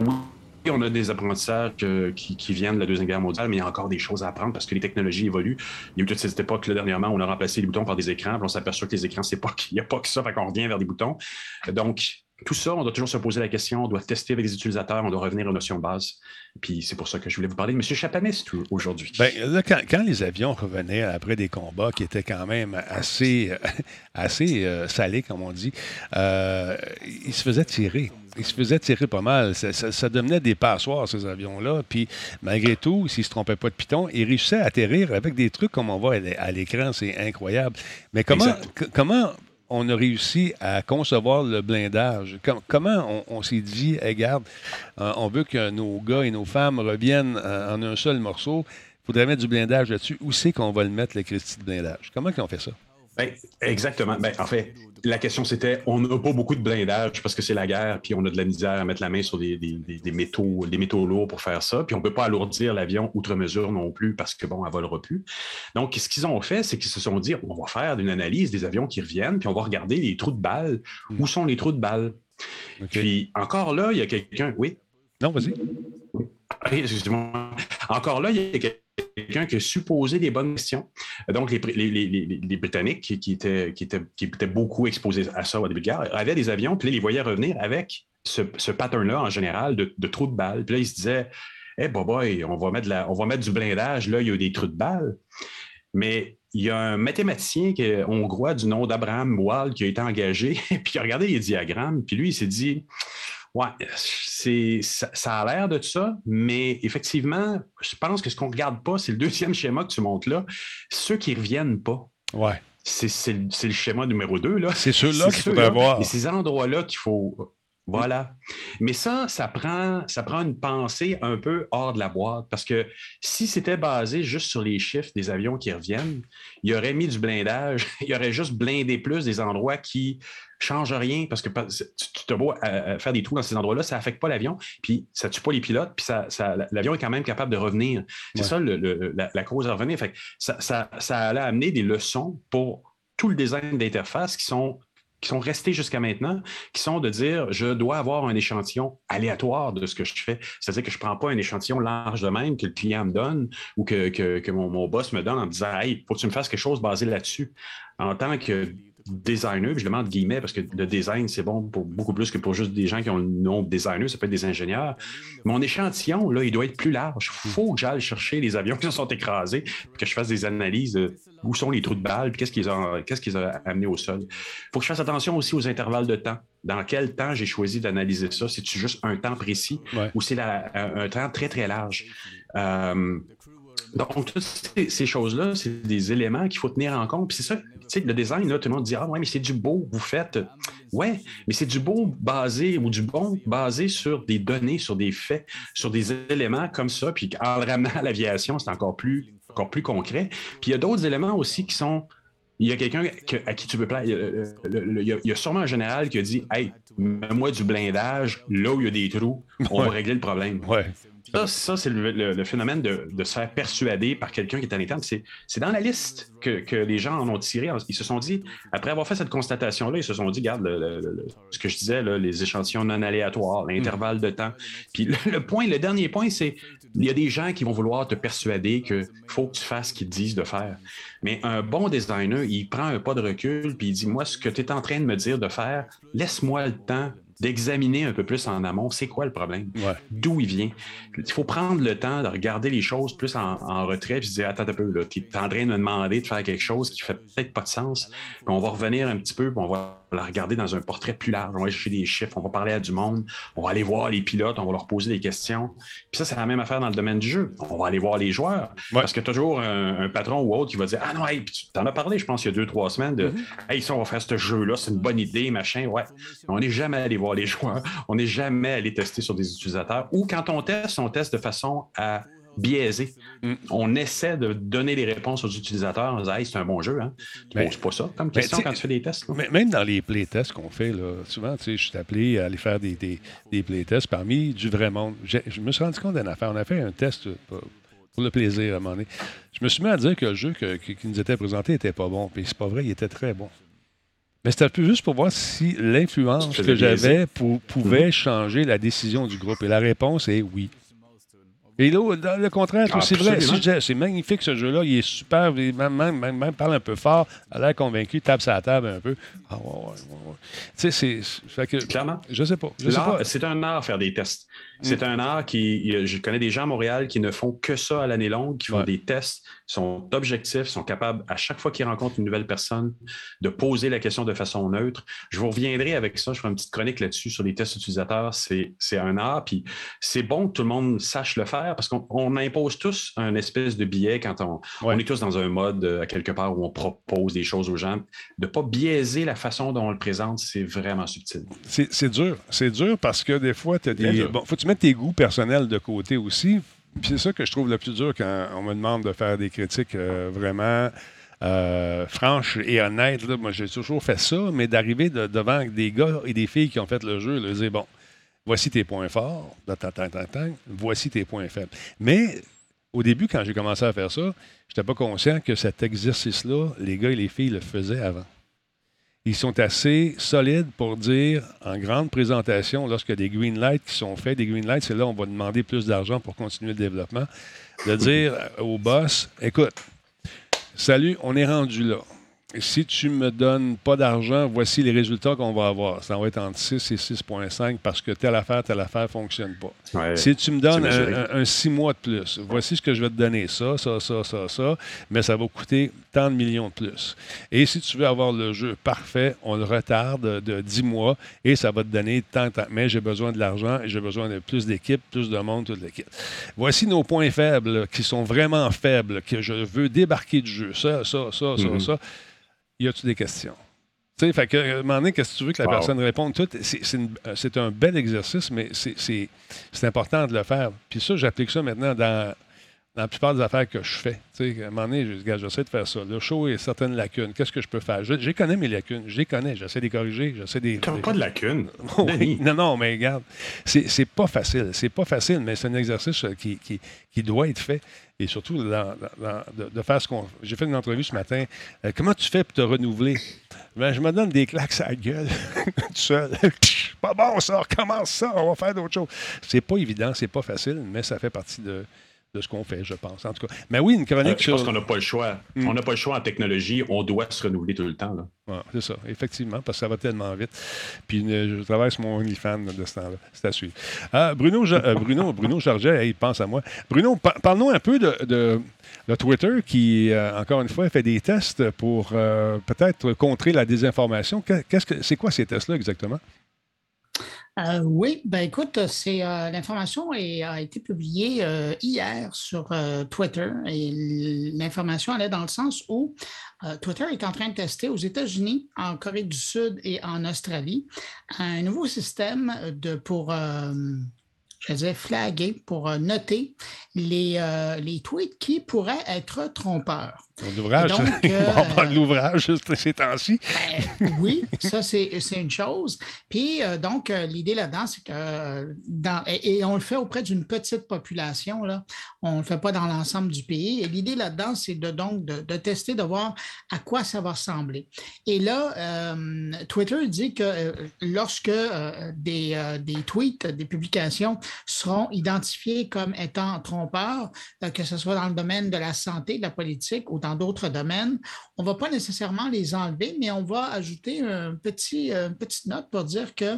oui, on a des apprentissages que- qui, viennent de la Deuxième Guerre mondiale, mais il y a encore des choses à apprendre parce que les technologies évoluent. Il y a eu toute cette époque, là, dernièrement, on a remplacé les boutons par des écrans, on s'aperçoit que les écrans, c'est pas qu'il n'y a pas que ça, fait qu'on revient vers des boutons. Donc, tout ça, on doit toujours se poser la question, on doit tester avec les utilisateurs, on doit revenir aux notions de base. Puis c'est pour ça que je voulais vous parler de M. Chapanist aujourd'hui. Ben, là, quand, quand les avions revenaient après des combats qui étaient quand même assez, euh, assez euh, salés, comme on dit, euh, ils se faisaient tirer. Ils se faisaient tirer pas mal. Ça, ça- ça devenait des passoires, ces avions-là. Puis, malgré tout, s'ils ne se trompaient pas de piton, ils réussissaient à atterrir avec des trucs comme on voit à l'é- à l'écran. C'est incroyable. Mais comment, comment on a réussi à concevoir le blindage? Com- comment on, s'est dit, hey, regarde, euh, on veut que nos gars et nos femmes reviennent euh, en un seul morceau. Il faudrait mettre du blindage là-dessus. Où c'est qu'on va le mettre, le Christy de blindage? Comment ont fait ça? Ben, exactement. Ben, en fait, la question c'était on n'a pas beaucoup de blindage parce que c'est la guerre, puis on a de la misère à mettre la main sur des, des- des- des métaux, des métaux lourds pour faire ça, puis on ne peut pas alourdir l'avion outre mesure non plus parce que bon, elle volera plus. Donc, ce qu'ils ont fait, c'est qu'ils se sont dit on va faire une analyse des avions qui reviennent, puis on va regarder les trous de balles. Où sont les trous de balles? Puis encore là, il y a quelqu'un. Oui? Non, vas-y. Excusez-moi. Encore là, il y a quelqu'un qui a su poser des bonnes questions. Donc, les, Britanniques, qui, étaient, qui, étaient, qui étaient beaucoup exposés à ça au début de guerre, avaient des avions, puis là, ils les voyaient revenir avec ce, pattern-là, en général, de, trous de balles. Puis là, ils se disaient, « Eh, boy, on va, mettre on va mettre du blindage. Là, il y a des trous de balles. » Mais il y a un mathématicien hongrois du nom d'Abraham Wald qui a été engagé, puis il a regardé les diagrammes, puis lui, il s'est dit, Ouais, c'est, ça, ça a l'air de ça, mais effectivement, je pense que ce qu'on ne regarde pas, c'est le deuxième schéma que tu montres là. Ceux qui ne reviennent pas, Ouais. c'est, le- le schéma numéro 2. Là. C'est ceux-là qu'il ceux-là. faudrait voir. Et ces endroits-là qu'il faut. Voilà. Mais ça, ça prend, ça prend une pensée un peu hors de la boîte parce que si c'était basé juste sur les chiffres des avions qui reviennent, il aurait mis du blindage, il aurait juste blindé plus des endroits qui changent rien parce que tu, te vois à- à faire des trous dans ces endroits-là, ça affecte pas l'avion, puis ça tue pas les pilotes, puis ça, ça- l'avion est quand même capable de revenir. C'est Ouais. ça le- le- la, la cause de revenir. Fait que ça, ça, ça allait amener des leçons pour tout le design d'interface qui sont qui sont restés jusqu'à maintenant, qui sont de dire je dois avoir un échantillon aléatoire de ce que je fais. C'est-à-dire que je ne prends pas un échantillon large de même que le client me donne ou que, que- que mon, mon boss me donne en disant Hey, faut que tu me fasses quelque chose basé là-dessus. En tant que designer, puis je demande guillemets parce que le design, c'est bon pour beaucoup plus que pour juste des gens qui ont le nom de designer, ça peut être des ingénieurs. Mon échantillon, là, il doit être plus large. Il faut que j'aille chercher les avions qui se sont écrasés, puis que je fasse des analyses de où sont les trous de balles, puis qu'est-ce qu'ils ont, qu'est-ce qu'ils ont amené au sol. Il faut que je fasse attention aussi aux intervalles de temps. Dans quel temps j'ai choisi d'analyser ça? C'est-tu juste un temps précis Ouais. ou c'est un temps très, très large? Euh, donc, toutes ces, ces choses-là, c'est des éléments qu'il faut tenir en compte. Puis c'est ça, tu sais, le design, là, tout le monde dit Ah, ouais, mais c'est du beau, vous faites. Ouais, mais c'est du beau basé ou du bon basé sur des données, sur des faits, sur des éléments comme ça. Puis en le ramenant à l'aviation, c'est encore plus, encore plus concret. Puis il y a d'autres éléments aussi qui sont. Il y a quelqu'un que- à qui tu veux plaire. Il y a, le- le- il y a- sûrement un général qui a dit Hey, mets-moi du blindage là où il y a des trous, on va régler le problème. Ouais. Ça, ça, c'est le, le- le phénomène de, de se faire persuader par quelqu'un qui est à l'interne. C'est, dans la liste que, que les gens en ont tiré. Ils se sont dit, après avoir fait cette constatation-là, ils se sont dit, regarde, le- ce que je disais, là, les échantillons non aléatoires, l'intervalle de temps. Puis le, point, le dernier point, c'est il y a des gens qui vont vouloir te persuader qu'il faut que tu fasses ce qu'ils disent de faire. Mais un bon designer, il prend un pas de recul puis il dit, moi, ce que tu es en train de me dire de faire, laisse-moi le temps d'examiner un peu plus en amont c'est quoi le problème, Ouais. d'où il vient? Il faut prendre le temps de regarder les choses plus en, en retrait puis se dire attends un peu, tu es en train de me demander de faire quelque chose qui fait peut-être pas de sens. Puis on va revenir un petit peu, puis on va la regarder dans un portrait plus large. On va chercher des chiffres, on va parler à du monde, on va aller voir les pilotes, on va leur poser des questions. Puis ça, c'est la même affaire dans le domaine du jeu. On va aller voir les joueurs. Ouais. Parce que toujours un, un patron ou autre qui va dire Ah non, hey, puis tu t'en as parlé, je pense, il y a deux, trois semaines de Hey, ça, on va faire ce jeu-là, c'est une bonne idée, machin. Ouais. On n'est jamais allé voir les joueurs, on n'est jamais allé tester sur des utilisateurs. Ou quand on teste, on teste de façon à biaiser. Mm. On essaie de donner les réponses aux utilisateurs en disant Hey, c'est un bon jeu. Hein? Mais- c'est pas ça comme mais question quand tu fais des tests. Mais même dans les playtests qu'on fait, là, souvent, je suis appelé à aller faire des, des, des playtests parmi du vrai monde. Je me suis rendu compte d'une affaire. On a fait un test euh, pour, pour le plaisir à un moment donné. Je me suis mis à dire que le jeu que- que- qui nous était présenté était pas bon. Puis c'est pas vrai, il était très bon. Mais c'était un peu juste pour voir si l'influence que j'avais pou- pouvait changer la décision du groupe. Et la réponse est oui. Et là, dans le contraire, c'est aussi vrai. Disais, c'est magnifique ce jeu-là, il est super, il même, même, même- même parle un peu fort, a l'air convaincu, tape sa table un peu. Ah ouais, ouais, ouais, ouais. Tu sais, c'est- c'est. Clairement. Je sais pas. C'est un art faire des tests. C'est un art qui. Je connais des gens à Montréal qui ne font que ça à l'année longue, qui font Ouais. des tests, sont objectifs, sont capables, à chaque fois qu'ils rencontrent une nouvelle personne, de poser la question de façon neutre. Je vous reviendrai avec ça. Je ferai une petite chronique là-dessus sur les tests utilisateurs. C'est c'est un art. Puis c'est bon que tout le monde sache le faire parce qu'on on impose tous un espèce de biais quand on, Ouais. on est tous dans un mode euh, à quelque part où on propose des choses aux gens. De ne pas biaiser la façon dont on le présente, c'est vraiment subtil. C'est dur. C'est dur parce que des fois, tu as des. Bon, faut que tu mettes tes goûts personnels de côté aussi. Puis c'est ça que je trouve le plus dur quand on me demande de faire des critiques euh, vraiment euh, franches et honnêtes. là. Moi, j'ai toujours fait ça, mais d'arriver de- devant des gars et des filles qui ont fait le jeu, leur dire bon, voici tes points forts, voici tes points faibles. Mais au début, quand j'ai commencé à faire ça, je n'étais pas conscient que cet exercice-là, les gars et les filles le faisaient avant. Ils sont assez solides pour dire en grande présentation, a des green lights qui sont faits, des green lights, c'est là où on va demander plus d'argent pour continuer le développement, de dire au boss, écoute, salut, on est rendu là. Si tu me donnes pas d'argent, voici les résultats qu'on va avoir. Ça va être entre 6 et 6,5 parce que telle affaire, telle affaire ne fonctionne pas. Ouais. Si tu me donnes un, un- un six mois de plus, voici ce que je vais te donner, ça, ça, ça, ça, ça, mais ça va coûter tant de millions de plus. Et si tu veux avoir le jeu parfait, on le retarde de 10 mois et ça va te donner tant, tant. Mais j'ai besoin de l'argent et j'ai besoin de plus d'équipes, plus de monde, toute l'équipe. Voici nos points faibles qui sont vraiment faibles, que je veux débarquer du jeu. Ça, ça, ça, ça, Mhm. ça. Y a-tu des questions? Tu sais, fait que, à un moment donné, qu'est-ce que tu veux que la Wow. personne réponde? C'est, euh, c'est un bel exercice, mais c'est important de le faire. Puis ça, j'applique ça maintenant dans, dans la plupart des affaires que je fais. Tu sais, à un moment donné, je j'essaie de faire ça. Le show a certaines lacunes. Qu'est-ce que je peux faire? Je connais mes lacunes. Je les connais. J'essaie de les corriger. J'essaie de les- Tu n'as de- pas de lacune. oui, non, non, mais regarde, c'est pas facile. C'est pas facile, mais c'est un exercice euh, qui, qui- qui doit être fait. Et surtout, dans- dans- dans- de, de faire ce qu'on. J'ai fait une entrevue ce matin. Euh, comment tu fais pour te renouveler? Ben, je me donne des claques à la gueule, tout seul. pas bon, ça, recommence ça, on va faire d'autres choses. C'est pas évident, c'est pas facile, mais ça fait partie de, de ce qu'on fait, je pense. En tout cas. Mais oui, une Euh, chronique je sur. pense qu'on n'a pas le choix. Mm. On n'a pas le choix en technologie. On doit se renouveler tout le temps. Ouais, c'est ça, effectivement, parce que ça va tellement vite. Puis euh, je traverse mon OnlyFans de ce temps-là. C'est à suivre. Ah, Bruno, Ja- euh, Bruno, Bruno Charget, il pense à moi. Bruno, par- parle-nous un peu de, de- de Twitter qui, euh, encore une fois, fait des tests pour euh, peut-être contrer la désinformation. Que- Qu'est-ce que, c'est quoi ces tests-là exactement? Euh, oui, ben écoute, c'est euh, l'information a été publiée euh, hier sur euh, Twitter et l'information allait dans le sens où euh, Twitter est en train de tester aux États-Unis, en Corée du Sud et en Australie un nouveau système de pour je disais flaguer, pour noter les, euh, les tweets qui pourraient être trompeurs. L'ouvrage, euh, l'ouvrage ces temps-ci. Ben, oui, ça, c'est c'est une chose. Puis, euh, donc, euh, l'idée là-dedans, c'est que, euh, dans, et, et on le fait auprès d'une petite population, là. on ne le fait pas dans l'ensemble du pays. Et l'idée là-dedans, c'est de, donc de, de tester, de voir à quoi ça va ressembler. Et là, Twitter dit que lorsque des, des tweets, des publications seront identifiés comme étant trompeurs, que ce soit dans le domaine de la santé, de la politique ou dans dans d'autres domaines. On ne va pas nécessairement les enlever, mais on va ajouter un petit, une petite note pour dire que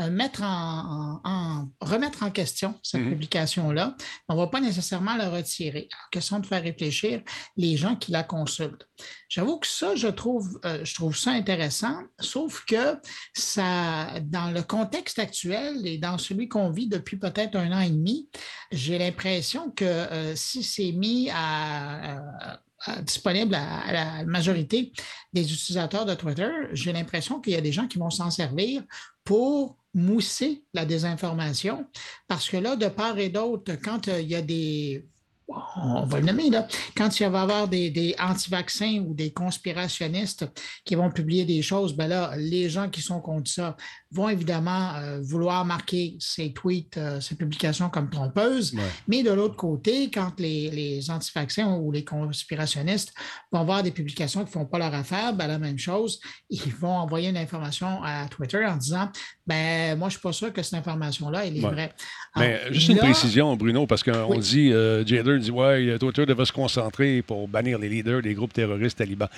euh, mettre en, en- remettre en question cette Mhm. publication-là, on ne va pas nécessairement la retirer. Alors, question de faire réfléchir les gens qui la consultent. J'avoue que ça, je trouve, euh, je trouve ça intéressant, sauf que ça, dans le contexte actuel et dans celui qu'on vit depuis peut-être un an et demi, j'ai l'impression que euh, si c'est mis à- disponible à, à la majorité des utilisateurs de Twitter, j'ai l'impression qu'il y a des gens qui vont s'en servir pour mousser la désinformation, parce que là, de part et d'autre, quand euh, il y a des on va le nommer, là, quand il va y avoir des, des anti-vaccins ou des conspirationnistes qui vont publier des choses, ben là, les gens qui sont contre ça vont évidemment euh, vouloir marquer ces tweets, euh, ces publications comme trompeuses. Ouais. Mais de l'autre côté, quand les, les anti-vaccins ou les conspirationnistes vont voir des publications qui ne font pas leur affaire, ben la même chose, ils vont envoyer une information à Twitter en disant ben moi, je ne suis pas sûr que cette information-là, elle est Ouais. vraie. Mais Alors, juste une précision, Bruno, parce qu'on Oui. dit, euh, Jader dit, ouais, Twitter devait se concentrer pour bannir les leaders des groupes terroristes talibans.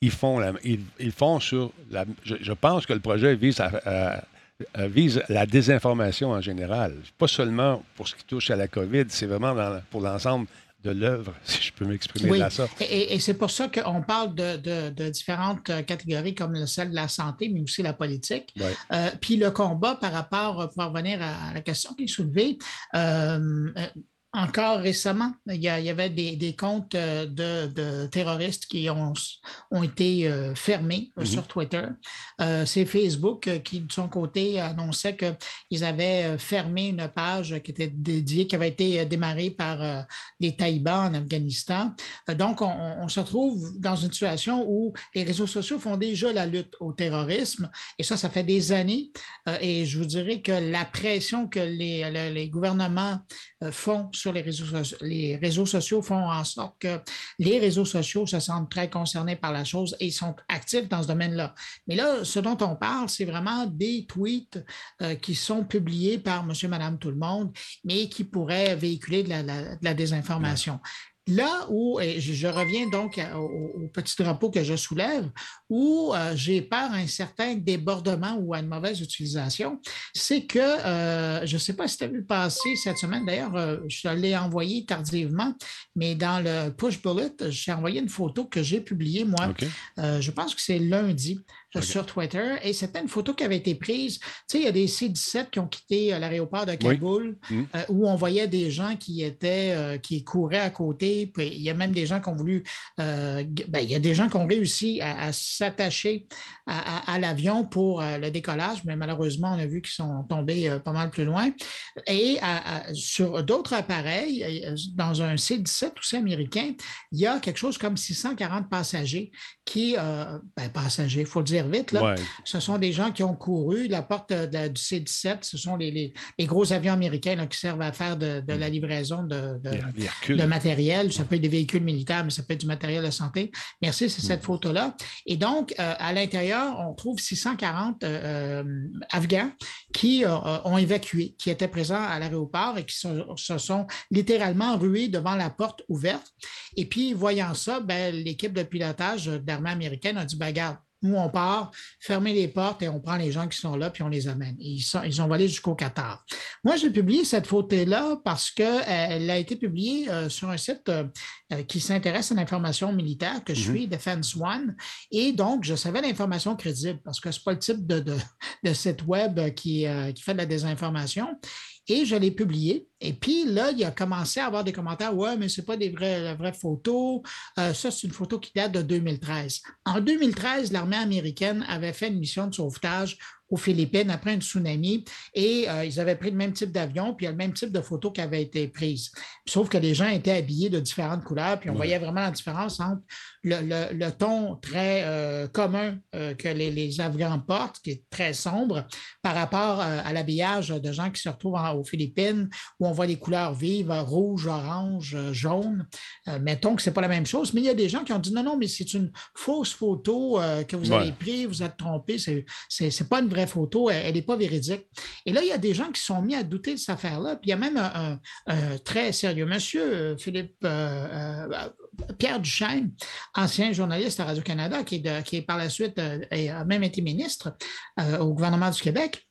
Ils font, la, ils, ils font sur la. Je, je pense que le projet vise à, vise la désinformation en général. Pas seulement pour ce qui touche à la COVID, c'est vraiment dans- pour l'ensemble de l'œuvre, si je peux m'exprimer Oui, là ça. et, et- et c'est pour ça qu'on parle de, de- de différentes euh, catégories comme le- celle de la santé, mais aussi la politique. Euh, puis le combat par rapport, pour revenir à, à la question qui est soulevée, euh, encore récemment, il y, avait des, des comptes euh, de, de terroristes qui ont, ont été euh, fermés euh, Mhm. sur Twitter. Euh, c'est Facebook qui, de son côté, annonçait qu'ils avaient fermé une page qui était dédiée, qui avait été démarrée par les talibans en Afghanistan. Donc, on, on se retrouve dans une situation où les réseaux sociaux font déjà la lutte au terrorisme. Et ça, ça fait des années. Et je vous dirais que la pression que les, le- les gouvernements font sur les réseaux, soci- les réseaux sociaux font en sorte que les réseaux sociaux se sentent très concernés par la chose et sont actifs dans ce domaine-là. Mais là, ce dont on parle, c'est vraiment des tweets euh, qui sont publiés par monsieur, madame, tout le monde, mais qui pourraient véhiculer de la, la- de la désinformation. Là où, et je, reviens donc au, au petit drapeau que je soulève, où euh, j'ai peur à un certain débordement ou à une mauvaise utilisation, c'est que, euh, je ne sais pas si tu as vu passer cette semaine, d'ailleurs, euh, je l'ai envoyé tardivement, mais dans le push bullet, j'ai envoyé une photo que j'ai publiée, moi, je pense que c'est lundi sur Twitter. Et c'était une photo qui avait été prise. Tu sais, il y a des C-17 qui ont quitté euh, l'aéroport de Kaboul Mhm. euh, où on voyait des gens qui étaient, euh, qui couraient à côté. Puis il y a même des gens qui ont voulu, euh, ben, il y a des gens qui ont réussi à, à s'attacher à, à- à l'avion pour le décollage, mais malheureusement, on a vu qu'ils sont tombés pas mal plus loin. Et sur d'autres appareils, dans un C-17 aussi américain, il y a quelque chose comme 640 passagers qui, ben, passagers, il faut le dire vite, là, Ouais. ce sont des gens qui ont couru la porte de la- du C-17. Ce sont les, les- les gros avions américains là, qui servent à faire de, de la livraison de, matériel. Ça peut être des véhicules militaires, mais ça peut être du matériel de santé. Merci, c'est cette photo-là. Et donc, euh, à l'intérieur, on trouve 640 euh, euh, Afghans qui euh, ont évacué, qui étaient présents à l'aéroport et qui se, se sont littéralement rués devant la porte ouverte. Et puis, voyant ça, ben, l'équipe de pilotage de l'armée américaine a dit, ben, regarde, nous, on part, fermez les portes et on prend les gens qui sont là, puis on les amène. Ils, sont, ils ont volé jusqu'au Qatar. Moi, j'ai publié cette photo-là parce qu'elle a été publiée euh, sur un site euh, euh, qui s'intéresse à l'information militaire que je Mhm. suis, Defense One. Et donc, je savais l'information crédible parce que ce n'est pas le type de, de, de site web qui, euh, qui fait de la désinformation. Et je l'ai publié. Et puis là, il a commencé à avoir des commentaires. Ouais, mais ce n'est pas des vraies, la vraie photo. Euh, ça, c'est une photo qui date de 2013. En 2013, l'armée américaine avait fait une mission de sauvetage aux Philippines après un tsunami et euh, ils avaient pris le même type d'avion, puis il y a le même type de photo qui avait été prise. Sauf que les gens étaient habillés de différentes couleurs, puis on Ouais. voyait vraiment la différence entre le, le- le ton très euh, commun euh, que les, les Afghans portent, qui est très sombre, par rapport euh, à l'habillage de gens qui se retrouvent en- aux Philippines, où on voit les couleurs vives, rouge, orange, jaune. Mettons que ce n'est pas la même chose, mais il y a des gens qui ont dit non, non, mais c'est une fausse photo que vous Ouais. avez prise, vous êtes trompé, c'est n'est pas une vraie photo, elle n'est pas véridique. Et là, il y a des gens qui sont mis à douter de cette affaire-là. Puis il y a même un, un- un très sérieux monsieur, Philippe, Pierre Duchesne, ancien journaliste à Radio-Canada, qui, est de- qui est par la suite euh, et a même été ministre euh, au gouvernement du Québec,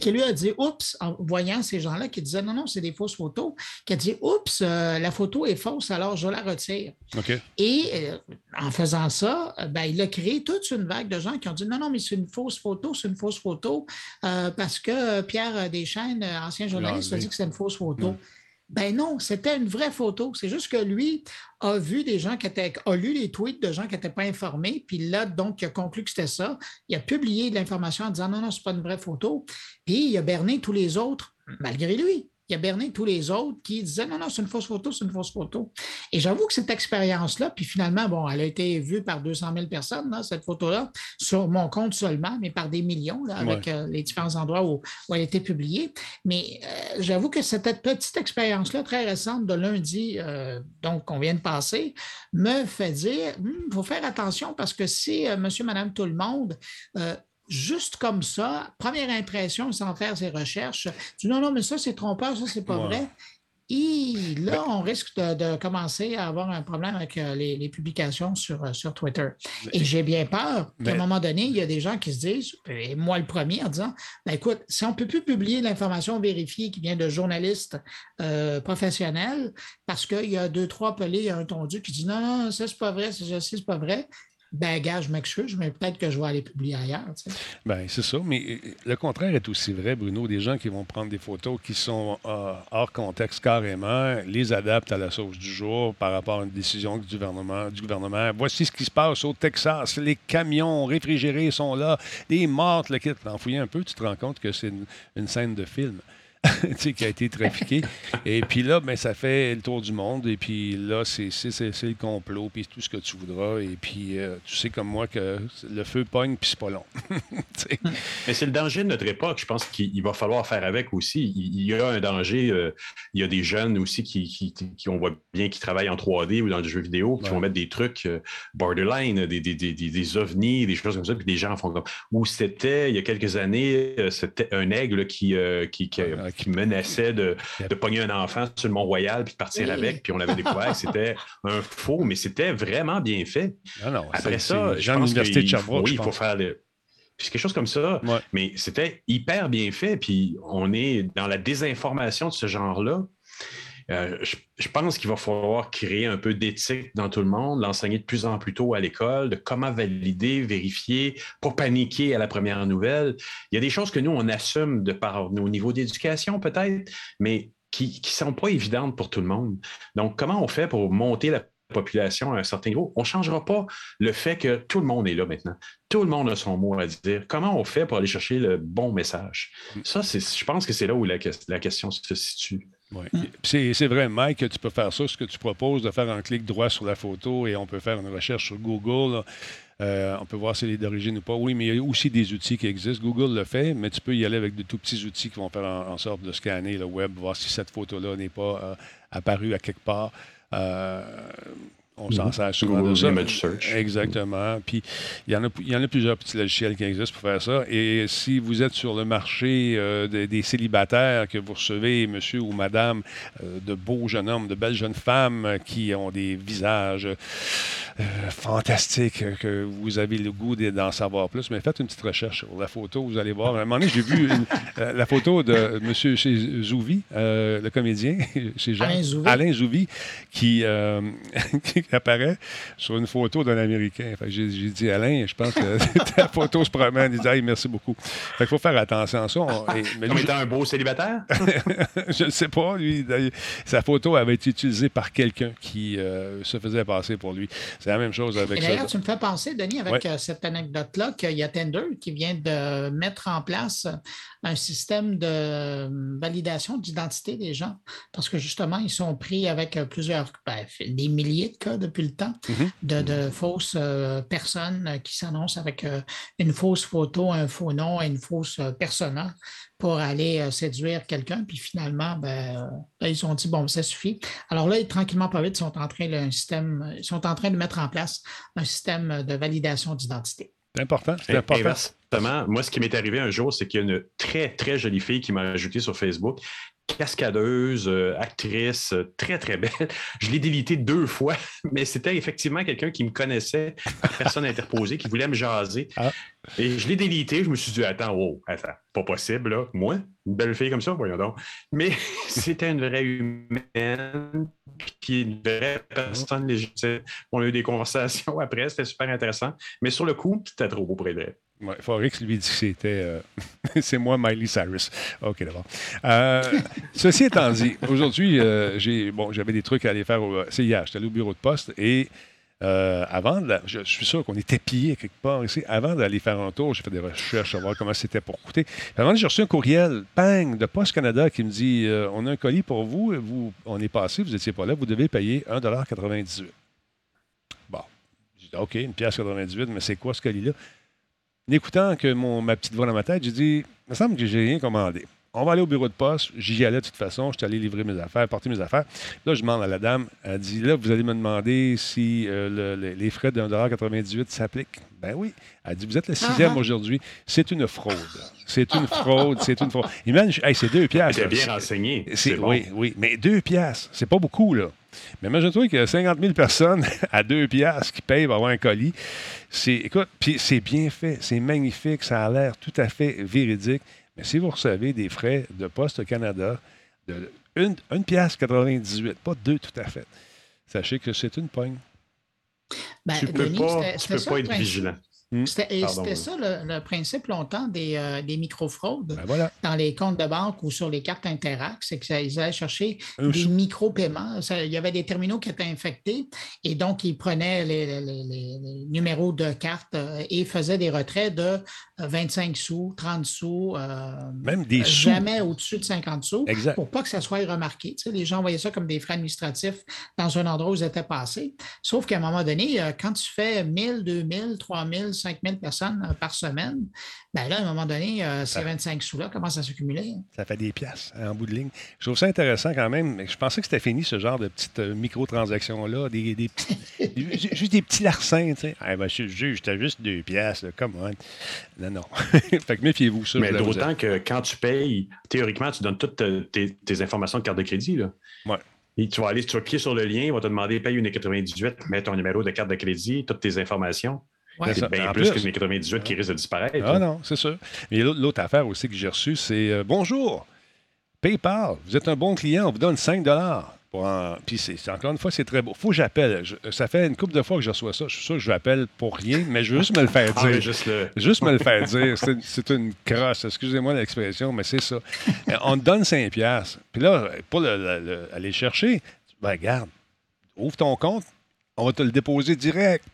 qui lui a dit Oups, en voyant ces gens-là qui disaient non, non, c'est des fausses photos, qui a dit Oups, euh, la photo est fausse, alors je la retire. Et euh, en faisant ça, ben, il a créé toute une vague de gens qui ont dit non, non, mais c'est une fausse photo, c'est une fausse photo, euh, parce que Pierre Deschaines, euh, ancien journaliste, a dit que c'était une fausse photo. Ben non, c'était une vraie photo. C'est juste que lui a vu des gens qui étaient, a lu les tweets de gens qui n'étaient pas informés, puis là, donc, il a conclu que c'était ça. Il a publié de l'information en disant non, non, c'est pas une vraie photo. Puis il a berné tous les autres, malgré lui. Il a berné tous les autres qui disaient non, non, c'est une fausse photo, c'est une fausse photo. Et j'avoue que cette expérience-là, puis finalement, bon, elle a été vue par 200 000 personnes, là, cette photo-là, sur mon compte seulement, mais par des millions, là, avec Ouais. euh, les différents endroits où, où elle a été publiée. Mais euh, j'avoue que cette petite expérience-là, très récente de lundi, euh, donc qu'on vient de passer, me fait dire il faut faire attention parce que si monsieur, madame, tout le monde, juste comme ça, première impression, sans faire ses recherches, tu dis non, non, mais ça, c'est trompeur, ça, c'est pas Ouais. vrai. Et là, on risque de, de commencer à avoir un problème avec euh, les, les publications sur, euh, sur Twitter. Et j'ai bien peur qu'à un moment donné, il y a des gens qui se disent, et moi le premier, en disant ben, écoute, si on ne peut plus publier l'information vérifiée qui vient de journalistes euh, professionnels, parce qu'il y a deux, trois pelés, il y a un tondu qui dit non, non, ça, c'est pas vrai, ça, c'est pas vrai. Gars, je m'excuse, mais peut-être que je vais aller publier ailleurs. Ben, c'est ça. Mais euh, le contraire est aussi vrai, Bruno. Des gens qui vont prendre des photos qui sont euh, hors contexte carrément, les adaptent à la sauce du jour par rapport à une décision du gouvernement. Voici ce qui se passe au Texas. Les camions réfrigérés sont là. Les mortes, le kit. En fouillant un peu, tu te rends compte que c'est une scène de film. tu sais, qui a été trafiquée. Et puis là, ben, ça fait le tour du monde. Et puis là, c'est le complot, puis tout ce que tu voudras. Et puis, euh, tu sais comme moi que le feu pogne, puis c'est pas long. Mais c'est le danger de notre époque. Je pense qu'il il va falloir faire avec aussi. Il, y a un danger. euh, il y a des jeunes aussi qui, qui, qui- on voit bien qui travaillent en 3D ou dans des jeux vidéo, qui Ouais. vont mettre des trucs euh, borderline, des, des, des, des- ovnis, des choses comme ça, puis des gens font comme. Ou c'était, il y a quelques années, c'était un aigle qui, qui, qui, Ouais, qui menaçait de, de pogner un enfant sur le Mont-Royal puis de partir Oui. avec, puis on l'avait découvert que c'était un faux, mais c'était vraiment bien fait. Non, non, Après ça, je pense l'Université de Sherbrooke, oui, il faut faire le- c'est quelque chose comme ça, Ouais. mais c'était hyper bien fait. Puis on est dans la désinformation de ce genre-là. Euh, je, je pense qu'il va falloir créer un peu d'éthique dans tout le monde, l'enseigner de plus en plus tôt à l'école, de comment valider, vérifier, pas paniquer à la première nouvelle. Il y a des choses que nous, on assume de par nos niveaux d'éducation peut-être, mais qui ne sont pas évidentes pour tout le monde. Donc, comment on fait pour monter la population à un certain niveau? On ne changera pas le fait que tout le monde est là maintenant. Tout le monde a son mot à dire. Comment on fait pour aller chercher le bon message? Ça, c'est, je pense que c'est là où la question se situe. Ouais. C'est c'est vrai, Mike, que tu peux faire ça, ce que tu proposes, de faire un clic droit sur la photo et on peut faire une recherche sur Google. là. Euh, on peut voir si elle est d'origine ou pas. Oui, mais il y a aussi des outils qui existent. Google le fait, mais tu peux y aller avec de tout petits outils qui vont faire en, en sorte de scanner le web, voir si cette photo-là n'est pas euh, apparue à quelque part. Euh, on s'en sert souvent de Google ça. Image Search. Exactement. Puis il y, en a, il y en a plusieurs petits logiciels qui existent pour faire ça. Et si vous êtes sur le marché euh, des, des célibataires, que vous recevez, monsieur ou madame, euh, de beaux jeunes hommes, de belles jeunes femmes euh, qui ont des visages euh, fantastiques, que vous avez le goût de- d'en savoir plus, mais faites une petite recherche sur la photo. Vous allez voir. À un moment donné, j'ai vu une- euh, la photo de monsieur chez Zouvi, euh, le comédien, chez Jean, Alain Zouvi. Alain Zouvi, qui, qui apparaît sur une photo d'un Américain. J'ai dit, Alain, je pense que ta photo se promène. Il dit, Hey, merci beaucoup. Fait qu'il faut faire attention à ça. On- et- mais Comme lui, étant un beau célibataire? je ne sais pas, lui, sa photo avait été utilisée par quelqu'un qui euh, se faisait passer pour lui. C'est la même chose avec Et ça. d'ailleurs, tu me fais penser, Denis, avec Ouais. euh, cette anecdote-là, qu'il y a Tinder qui vient de mettre en place un système de euh, validation d'identité des gens. Parce que justement, ils sont pris avec euh, plusieurs, ben, des milliers de cas depuis le temps Mhm. de, de fausses euh, personnes qui s'annoncent avec euh, une fausse photo, un faux nom et une fausse persona pour aller euh, séduire quelqu'un. Puis finalement, ben, là, ils ont dit, bon, ça suffit. Alors là, ils, tranquillement, pas vite, sont en train, un système, sont en train de mettre en place un système de validation d'identité. C'est important. C'est important. Inversement, moi, ce qui m'est arrivé un jour, c'est qu'il y a une très, très jolie fille qui m'a ajouté sur Facebook cascadeuse, euh, actrice, euh, très, très belle. Je l'ai délité deux fois, mais c'était effectivement quelqu'un qui me connaissait personne interposée, qui voulait me jaser. Ah. Et je l'ai délité, je me suis dit, attends, wow, attends, pas possible, là. Moi, une belle fille comme ça, voyons donc. Mais c'était une vraie humaine, puis une vraie personne légitime. On a eu des conversations après, c'était super intéressant. Mais sur le coup, c'était trop beau pour elle. Forex lui dit que c'était. euh, c'est moi, Miley Cyrus. OK, d'abord. Euh, ceci étant dit, aujourd'hui, euh, j'ai bon, j'avais des trucs à aller faire. au- C'est hier, j'étais allé au bureau de poste et avant, de je, je suis sûr qu'on était pillés quelque part ici. Avant d'aller faire un tour, j'ai fait des recherches, voir comment c'était pour coûter. Avant, j'ai reçu un courriel, bang, de Poste Canada qui me dit On a un colis pour vous, vous on est passé, vous n'étiez pas là, vous devez payer 1,98 Bon. J'ai dit OK, une pièce 98, mais c'est quoi ce colis-là? En écoutant que mon, ma petite voix dans ma tête, j'ai dit, il me semble que j'ai rien commandé. On va aller au bureau de poste. J'y allais de toute façon. J'étais allé livrer mes affaires, porter mes affaires. Là, je demande à la dame, elle dit, là, vous allez me demander si euh, le- le- les frais de 1,98 s'appliquent. Ben oui. Elle dit, vous êtes le sixième Ah ah. aujourd'hui. C'est une fraude. C'est une fraude. C'est une fraude. Imagine, hey, c'est deux piastres. C'était bien renseigné. C'est- C'est bon. Oui, oui, mais deux piastres, c'est pas beaucoup, là. Mais imagine-toi qu'il y a 50 000 personnes à deux piastres qui payent pour avoir un colis. C'est, écoute, puis c'est bien fait, c'est magnifique, ça a l'air tout à fait véridique. Mais si vous recevez des frais de Poste Canada de une, une piastre 98, pas deux tout à fait, sachez que c'est une pogne. Ben, Tu peux Denis, pas, tu peux pas être principe. vigilant. Pardon, c'était oui. ça le, le principe longtemps des, euh, des micro-fraudes Ben voilà. dans les comptes de banque ou sur les cartes Interac, c'est qu'ils allaient chercher Euh, des micro-paiements. Il y avait des terminaux qui étaient infectés et donc ils prenaient les, les- les- les- les numéros de carte euh, et faisaient des retraits de 25 sous, 30 sous, euh, Même des sous. jamais au-dessus de 50 sous Exact. pour pas que ça soit remarqué. Tu sais, les gens voyaient ça comme des frais administratifs dans un endroit où ils étaient passés. Sauf qu'à un moment donné, euh, quand tu fais 1000, 2000, 3000, 5000 personnes euh, par semaine, ben là, à un moment donné, euh, ces 25 sous-là commencent à s'accumuler. hein. Ça fait des pièces en bout de ligne. Je trouve ça intéressant quand même. Je pensais que c'était fini, ce genre de petites euh, microtransactions-là. Des, des petits- juste des petits larcins, tu sais. Ah, monsieur le juge, c'était juste deux pièces. Come on. Non, non. fait que méfiez-vous, ça. je Mais d'autant que quand tu payes, théoriquement, tu donnes toutes tes, tes informations de carte de crédit. Là. Ouais. Et tu vas aller, tu vas cliquer sur le lien, il va te demander paye une 98, mets ton numéro de carte de crédit, toutes tes informations. Ouais. C'est bien En plus, plus. qu'une 98 qui risque de disparaître. Ah là. non, c'est sûr. Mais l'autre affaire aussi que j'ai reçue, c'est euh, Bonjour, PayPal, vous êtes un bon client, on vous donne 5 pour en- Puis c'est encore une fois, c'est très beau. faut que j'appelle. Je- Ça fait une couple de fois que je reçois ça. Je suis sûr que je l'appelle pour rien, mais je veux juste me le faire Ah, dire. juste le... Juste me le faire dire. C'est une- C'est une crosse. Excusez-moi l'expression, mais c'est ça. Euh, On te donne 5 piastres. Puis là, pour le- le- le- aller chercher, ben regarde, ouvre ton compte, on va te le déposer direct.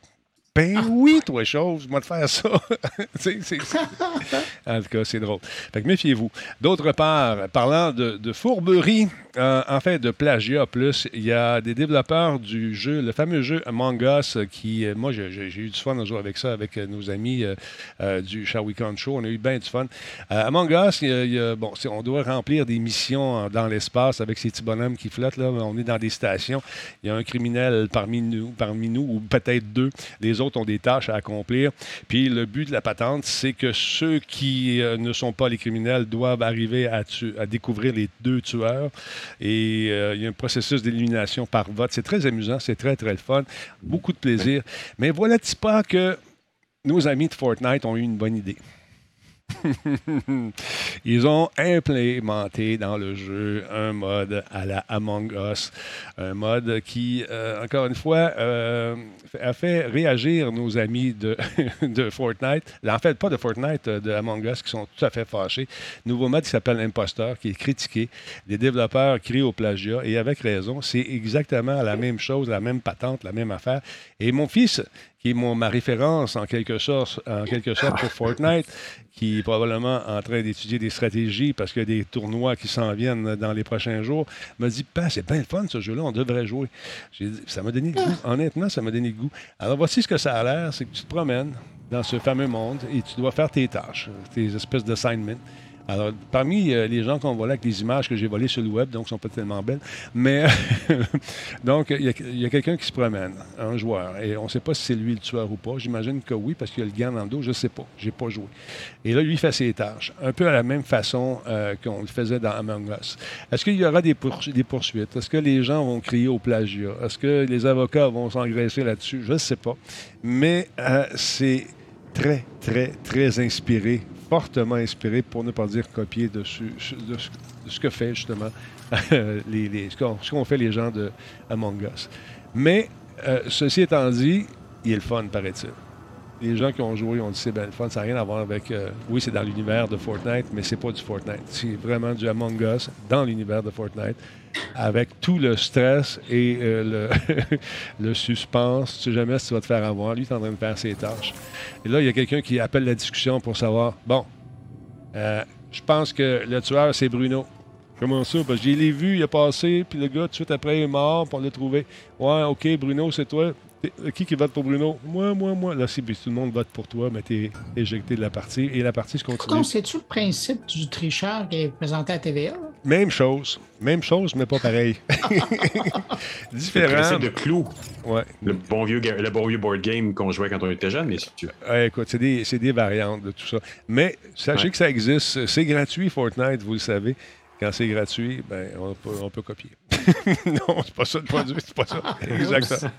Ben oui, toi, chose, moi de faire ça. C'est- c'est- en tout cas, c'est drôle. Fait que méfiez-vous. D'autre part, parlant de, de fourberie, euh, en fait, de plagiat plus, il y a des développeurs du jeu, le fameux jeu Among Us, qui, euh, moi, j'ai eu du fun à jouer avec ça, avec euh, nos amis euh, euh, du Shall We Show. On a eu bien du fun. Among Us, il y a- il y a- bon, on doit remplir des missions dans l'espace avec ces petits bonhommes qui flottent. Là. On est dans des stations. Il y a un criminel parmi nous, parmi nous ou peut-être deux. Les autres ont des tâches à accomplir. Puis le but de la patente, c'est que ceux qui euh, ne sont pas les criminels doivent arriver à, tu- à découvrir les deux tueurs. Et euh, il y a un processus d'élimination par vote. C'est très amusant, c'est très, très le fun. Beaucoup de plaisir. Mais voilà-t-il pas que nos amis de Fortnite ont eu une bonne idée. Ils ont implémenté dans le jeu un mode à la Among Us, un mode qui, euh, encore une fois, euh, a fait réagir nos amis de, Fortnite. En fait, pas de Fortnite, euh, de Among Us, qui sont tout à fait fâchés. Nouveau mode qui s'appelle Imposteur, qui est critiqué. Les développeurs crient au plagiat, et avec raison. C'est exactement la même chose, la même patente, la même affaire. Et mon fils, qui est mon, ma référence en quelque sorte, en quelque sorte pour Fortnite, qui est probablement en train d'étudier des stratégies parce qu'il y a des tournois qui s'en viennent dans les prochains jours, m'a dit c'est bien le fun ce jeu-là, on devrait jouer. Dit, ça m'a donné le goût. Honnêtement, ça m'a donné le goût. Alors voici ce que ça a l'air c'est que tu te promènes dans ce fameux monde et tu dois faire tes tâches, tes espèces d'assignments. Alors, parmi euh, les gens qu'on voit là avec les images que j'ai volées sur le web, donc, sont pas tellement belles, mais donc, il y a, quelqu'un qui se promène, un joueur, et on ne sait pas si c'est lui le tueur ou pas. J'imagine que oui, parce qu'il a le gant dans le dos, je ne sais pas, j'ai pas joué. Et là, lui, il fait ses tâches, un peu à la même façon euh, qu'on le faisait dans Among Us. Est-ce qu'il y aura des poursuites? Est-ce que les gens vont crier au plagiat? Est-ce que les avocats vont s'engraisser là-dessus? Je ne sais pas. Mais euh, c'est très, très, très inspiré, fortement inspiré, pour ne pas dire copié de ce, de ce- que fait justement les, ce qu'ont fait les gens de Among Us. Mais euh, ceci étant dit, il est le fun, paraît-il. Les gens qui ont joué ont dit c'est bien le fun, ça n'a rien à voir avec. euh, oui, c'est dans l'univers de Fortnite, mais c'est pas du Fortnite. C'est vraiment du Among Us dans l'univers de Fortnite, avec tout le stress et euh, le, le suspense. Tu sais jamais si tu vas te faire avoir. Lui, il est en train de faire ses tâches. Et là, il y a quelqu'un qui appelle la discussion pour savoir bon, euh, je pense que le tueur, c'est Bruno. Comment ça? Parce que je l'ai vu, il a passé, puis le gars, tout de suite après, il est mort, puis on l'a trouvé. Ouais, OK, Bruno, c'est toi. Euh, Qui qui vote pour Bruno? Moi, moi, moi. Là, si tout le monde vote pour toi, mais t'es éjecté de la partie. Et la partie se continue. C'est-tu le principe du tricheur qui est présenté à TVA? Même chose. Même chose, mais pas pareil. Le Différent. principe de clou. Ouais. Le bon vieux, le bon vieux board game qu'on jouait quand on était jeune, mais si tu Ouais, écoute, c'est des, c'est des variantes de tout ça. Mais sachez Ouais. que ça existe. C'est gratuit, Fortnite, vous le savez. Quand c'est gratuit, ben, on, peut, on peut copier. non, c'est pas ça le produit, c'est pas ça. Exactement.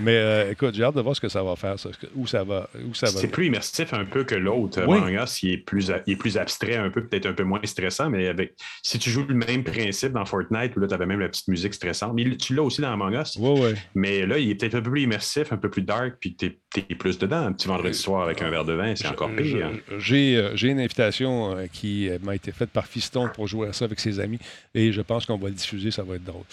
Mais euh, écoute, j'ai hâte de voir ce que ça va faire, ça, où ça va. Où ça va C'est plus immersif un peu que l'autre. Oui. Il est, plus, il est plus abstrait un peu, peut-être un peu moins stressant, mais avec si tu joues le même principe dans Fortnite, où là, tu avais même la petite musique stressante, mais tu l'as aussi dans Among Us. Ouais, ouais. Mais là, il est peut-être un peu plus immersif, un peu plus dark, puis tu es, plus dedans. Un petit vendredi soir avec un verre de vin, c'est encore pire. hein. J'ai euh, j'ai une invitation euh, qui euh, m'a été faite par Fiston pour jouer à ça avec ses amis et je pense qu'on va le diffuser, ça va être drôle.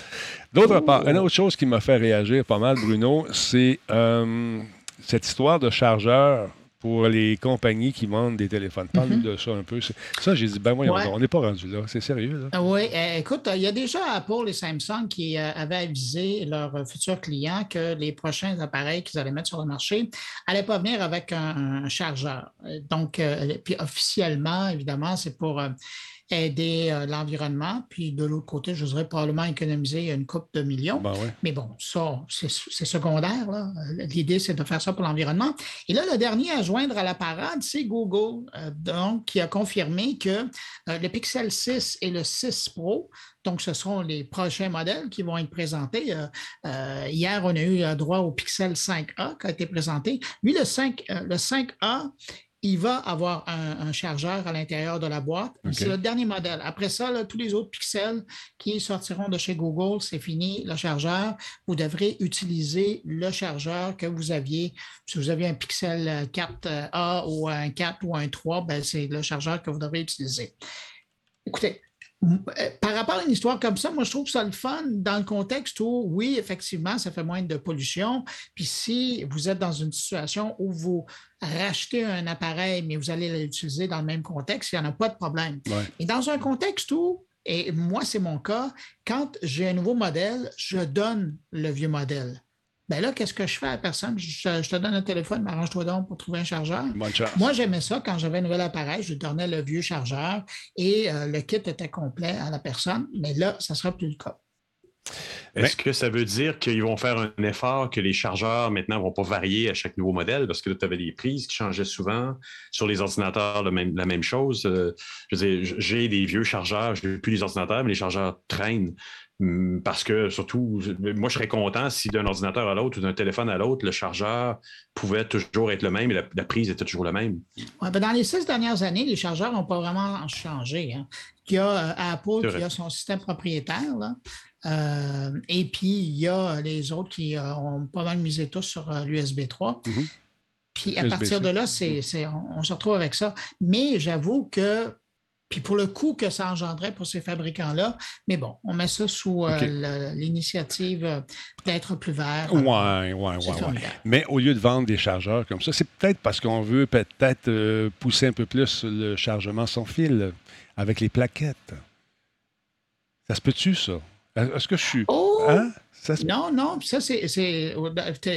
D'autre part, une autre chose qui m'a fait réagir pas mal, Bruno, c'est euh, cette histoire de chargeur pour les compagnies qui vendent des téléphones. Parle-nous de ça un peu. Ça, j'ai dit, ben voyons, Ouais. on n'est pas rendu là. C'est sérieux, là? Ah Oui, euh, écoute, euh, il y a déjà Apple et Samsung qui euh, avaient avisé leurs euh, futurs clients que les prochains appareils qu'ils allaient mettre sur le marché n'allaient pas venir avec un, un chargeur. Euh, Donc, puis officiellement, évidemment, c'est pour aider euh, l'environnement. Puis de l'autre côté, je voudrais probablement économiser une coupe de millions. Ben ouais. Mais bon, ça, c'est secondaire. L'idée, c'est de faire ça pour l'environnement. Et là, le dernier à joindre à la parade, c'est Google, euh, donc, qui a confirmé que euh, le Pixel 6 et le 6 Pro, donc ce seront les prochains modèles qui vont être présentés. Hier, on a eu droit au Pixel 5A qui a été présenté. Lui, le, 5, euh, le 5A, il va avoir un, un chargeur à l'intérieur de la boîte. C'est le dernier modèle. Après ça, là, tous les autres pixels qui sortiront de chez Google, c'est fini, le chargeur. Vous devrez utiliser le chargeur que vous aviez. Si vous aviez un Pixel 4A ou un 4 ou un 3, ben, c'est le chargeur que vous devrez utiliser. Écoutez, par rapport à une histoire comme ça, moi, je trouve ça le fun dans le contexte où, oui, effectivement, ça fait moins de pollution. Puis si vous êtes dans une situation où vous rachetez un appareil, mais vous allez l'utiliser dans le même contexte, il n'y en a pas de problème. Ouais. Et dans un contexte où, et moi, c'est mon cas, quand j'ai un nouveau modèle, je donne le vieux modèle. Ben là, qu'est-ce que je fais à la personne? Je, je te donne un téléphone, arrange-toi donc pour trouver un chargeur. Bonne chance. Moi, j'aimais ça quand j'avais un nouvel appareil, je lui donnais le vieux chargeur et euh, le kit était complet à la personne, mais là, ça ne sera plus le cas. Est-ce que ça veut dire qu'ils vont faire un effort que les chargeurs maintenant ne vont pas varier à chaque nouveau modèle? Parce que là, tu avais des prises qui changeaient souvent. Sur les ordinateurs, le même- la même chose. Euh, je veux dire, j'ai des vieux chargeurs, je n'ai plus les ordinateurs, mais les chargeurs traînent. Hum, Parce que surtout, moi, je serais content si d'un ordinateur à l'autre ou d'un téléphone à l'autre, le chargeur pouvait toujours être le même et la, la prise était toujours la même. Ouais, ben, dans les six dernières années, les chargeurs n'ont pas vraiment changé. hein. Il y a euh, Apple qui a son système propriétaire, là. Euh, et puis il y a les autres qui euh, ont pas mal misé tous sur l'USB 3. Mhm. Puis à partir de là, c'est, c'est- on, on se retrouve avec ça. Mais j'avoue que, puis pour le coût que ça engendrait pour ces fabricants-là, mais bon, on met ça sous euh, l'initiative euh, d'être plus vert. C'est ouais. formidable. Mais au lieu de vendre des chargeurs comme ça, c'est peut-être parce qu'on veut peut-être euh, pousser un peu plus le chargement sans fil avec les plaquettes. Ça se peut-tu, ça? Est-ce que je suis. Oh! Hein? Ça se- Non, non, ça, c'est c'est-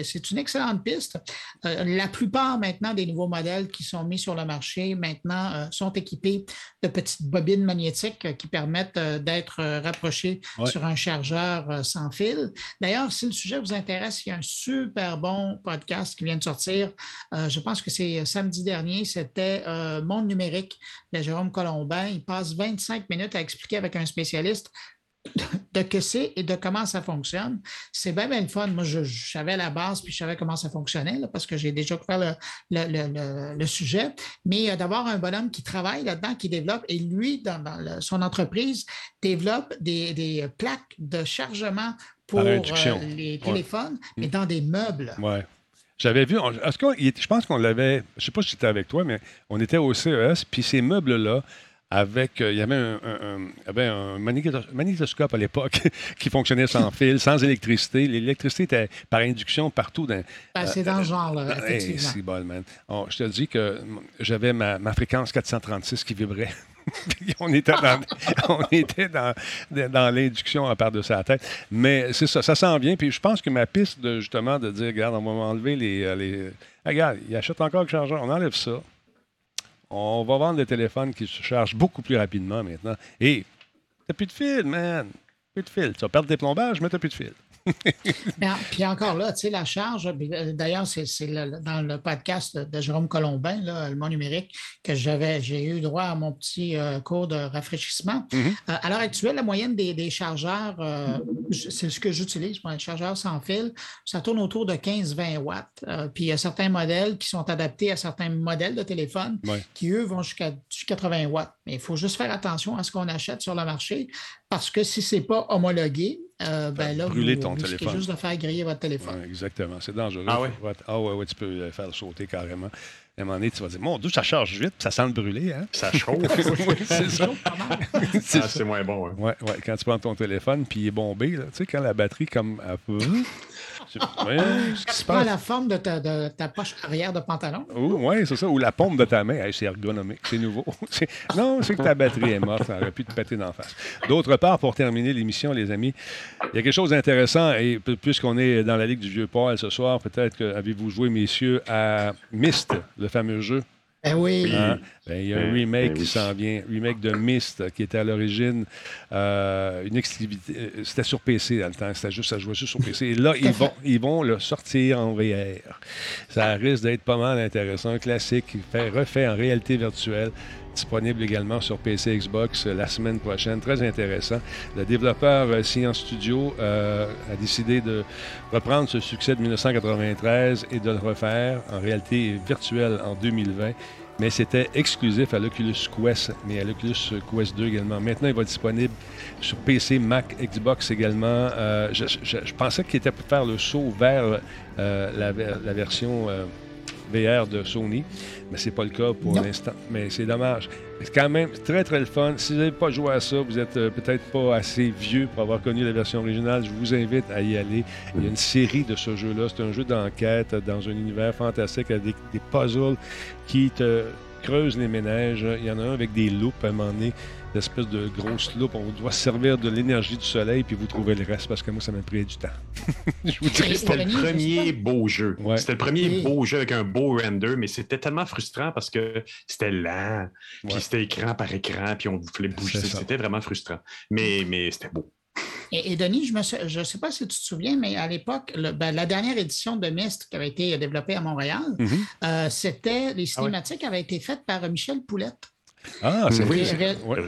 c'est une excellente piste. Euh, la plupart maintenant des nouveaux modèles qui sont mis sur le marché maintenant euh, sont équipés de petites bobines magnétiques euh, qui permettent euh, d'être rapprochés Ouais. sur un chargeur sans fil. D'ailleurs, si le sujet vous intéresse, il y a un super bon podcast qui vient de sortir. Je pense que c'est samedi dernier. C'était Monde numérique de Jérôme Colombin. Il passe 25 minutes à expliquer avec un spécialiste de que c'est et de comment ça fonctionne. C'est bien, bien le fun. Moi, je, je savais la base, puis je savais comment ça fonctionnait, là, parce que j'ai déjà couvert le, le- le- le- le sujet. Mais euh, d'avoir un bonhomme qui travaille là-dedans, qui développe, et lui, dans, son entreprise, développe des, des plaques de chargement pour euh, les Ouais. téléphones, mais dans des meubles. Ouais. J'avais vu, on- je pense qu'on l'avait, je sais pas si c'était avec toi, mais on était au CES, puis ces meubles-là, avec, euh, il y avait un, un- avait magnétoscope à l'époque qui fonctionnait sans fil, sans électricité. L'électricité était par induction partout. Dans, Ben, c'est dans ce genre-là, Hey, c'est bon, man. Oh, je te dis que j'avais ma, ma fréquence 436 qui vibrait. On était dans, on était dans, dans l'induction à part de sa tête. Mais c'est ça, ça s'en vient. Puis je pense que ma piste, de, justement, de dire, regarde, on va m'enlever les. euh, les... Ah, regarde, il achète encore le chargeur, on enlève ça. On va vendre des téléphones qui se chargent beaucoup plus rapidement maintenant. Et t'as plus de fil, man. Plus de fil. Tu vas perdre tes plombages, mais t'as plus de fil. Mais Puis encore là, tu sais, la charge, euh, d'ailleurs, c'est dans le podcast de Jérôme Colombin, là, Le Monde numérique, que j'avais, j'ai eu droit à mon petit euh, cours de rafraîchissement. Mhm. Euh, à l'heure actuelle, la moyenne des, des chargeurs, euh, c'est ce que j'utilise, moi, un chargeur sans fil, ça tourne autour de 15-20 watts. Puis il y a certains modèles qui sont adaptés à certains modèles de téléphone Ouais. qui, eux, vont jusqu'à jusqu'à 80 watts. Mais il faut juste faire attention à ce qu'on achète sur le marché parce que si ce n'est pas homologué, euh, ben là, brûler vous, ton vous téléphone. juste de faire griller votre téléphone. Ouais, exactement. C'est dangereux. Ah ouais? Ouais, Ah ouais, ouais, tu peux le faire sauter carrément. À un moment donné, tu vas dire, mon Dieu, ça charge vite, puis ça sent le brûler. Hein? Ça chauffe. Oui, c'est ça. Ah, moins bon. hein. Ouais, ouais, quand tu prends ton téléphone, puis il est bombé, là, tu sais, quand la batterie, comme. elle peut- ouais, ce qui se Tu prends passe? la forme de ta, de ta poche arrière de pantalon? Oui, c'est ça. Ou la pompe de ta main. Hey, c'est ergonomique. C'est nouveau. Non, c'est que ta batterie est morte. Ça aurait pu te péter d'en face. D'autre part, pour terminer l'émission, les amis, il y a quelque chose d'intéressant. Et pu- puisqu'on est dans la Ligue du Vieux-Port ce soir, peut-être que avez-vous joué, messieurs, à Myst, le fameux jeu? Ben oui. Hein? Ben, il y a un Ben, remake ben qui oui. s'en vient, remake de Myst, euh, qui était à l'origine euh, une exclusivité. euh, C'était sur PC dans le temps, c'était juste à jouer sur PC. Et là, ils vont, ils vont le sortir en VR. Ça risque d'être pas mal intéressant. Un classique qui fait, refait en réalité virtuelle. Disponible également sur PC Xbox euh, la semaine prochaine. Très intéressant. Le développeur euh, Science Studio euh, a décidé de reprendre ce succès de 1993 et de le refaire en réalité virtuelle en 2020 mais c'était exclusif à l'Oculus Quest, mais à l'Oculus Quest 2 également. Maintenant, il va être disponible sur PC, Mac, Xbox également. Je, pensais qu'il était pour faire le saut vers la, ver- la version VR de Sony, mais c'est pas le cas pour l'instant. Mais c'est dommage. C'est quand même très, très le fun. Si vous n'avez pas joué à ça, vous êtes euh, peut-être pas assez vieux pour avoir connu la version originale, je vous invite à y aller. Il y a une série de ce jeu-là. C'est un jeu d'enquête dans un univers fantastique avec des, des puzzles qui te creusent les ménages. Il y en a un avec des loupes à un moment donné, d'espèces de grosses loupes. On doit se servir de l'énergie du soleil puis vous trouvez le reste parce que moi, ça m'a pris du temps. je vous dirais. Et- C'était le premier beau jeu. Ouais. C'était le premier Oui. beau jeu avec un beau render, mais c'était tellement frustrant parce que c'était lent, puis Ouais. c'était écran par écran, puis on voulait bouger. C'était vraiment frustrant. Mais, mais c'était beau. Et, et Denis, je ne sais pas si tu te souviens, mais à l'époque, ben, la dernière édition de Myst qui avait été développée à Montréal, Mhm. euh, c'était, les Ah ouais. cinématiques avaient été faites par Michel Poulette, Ah, c'est Oui, c'est- ré- ouais.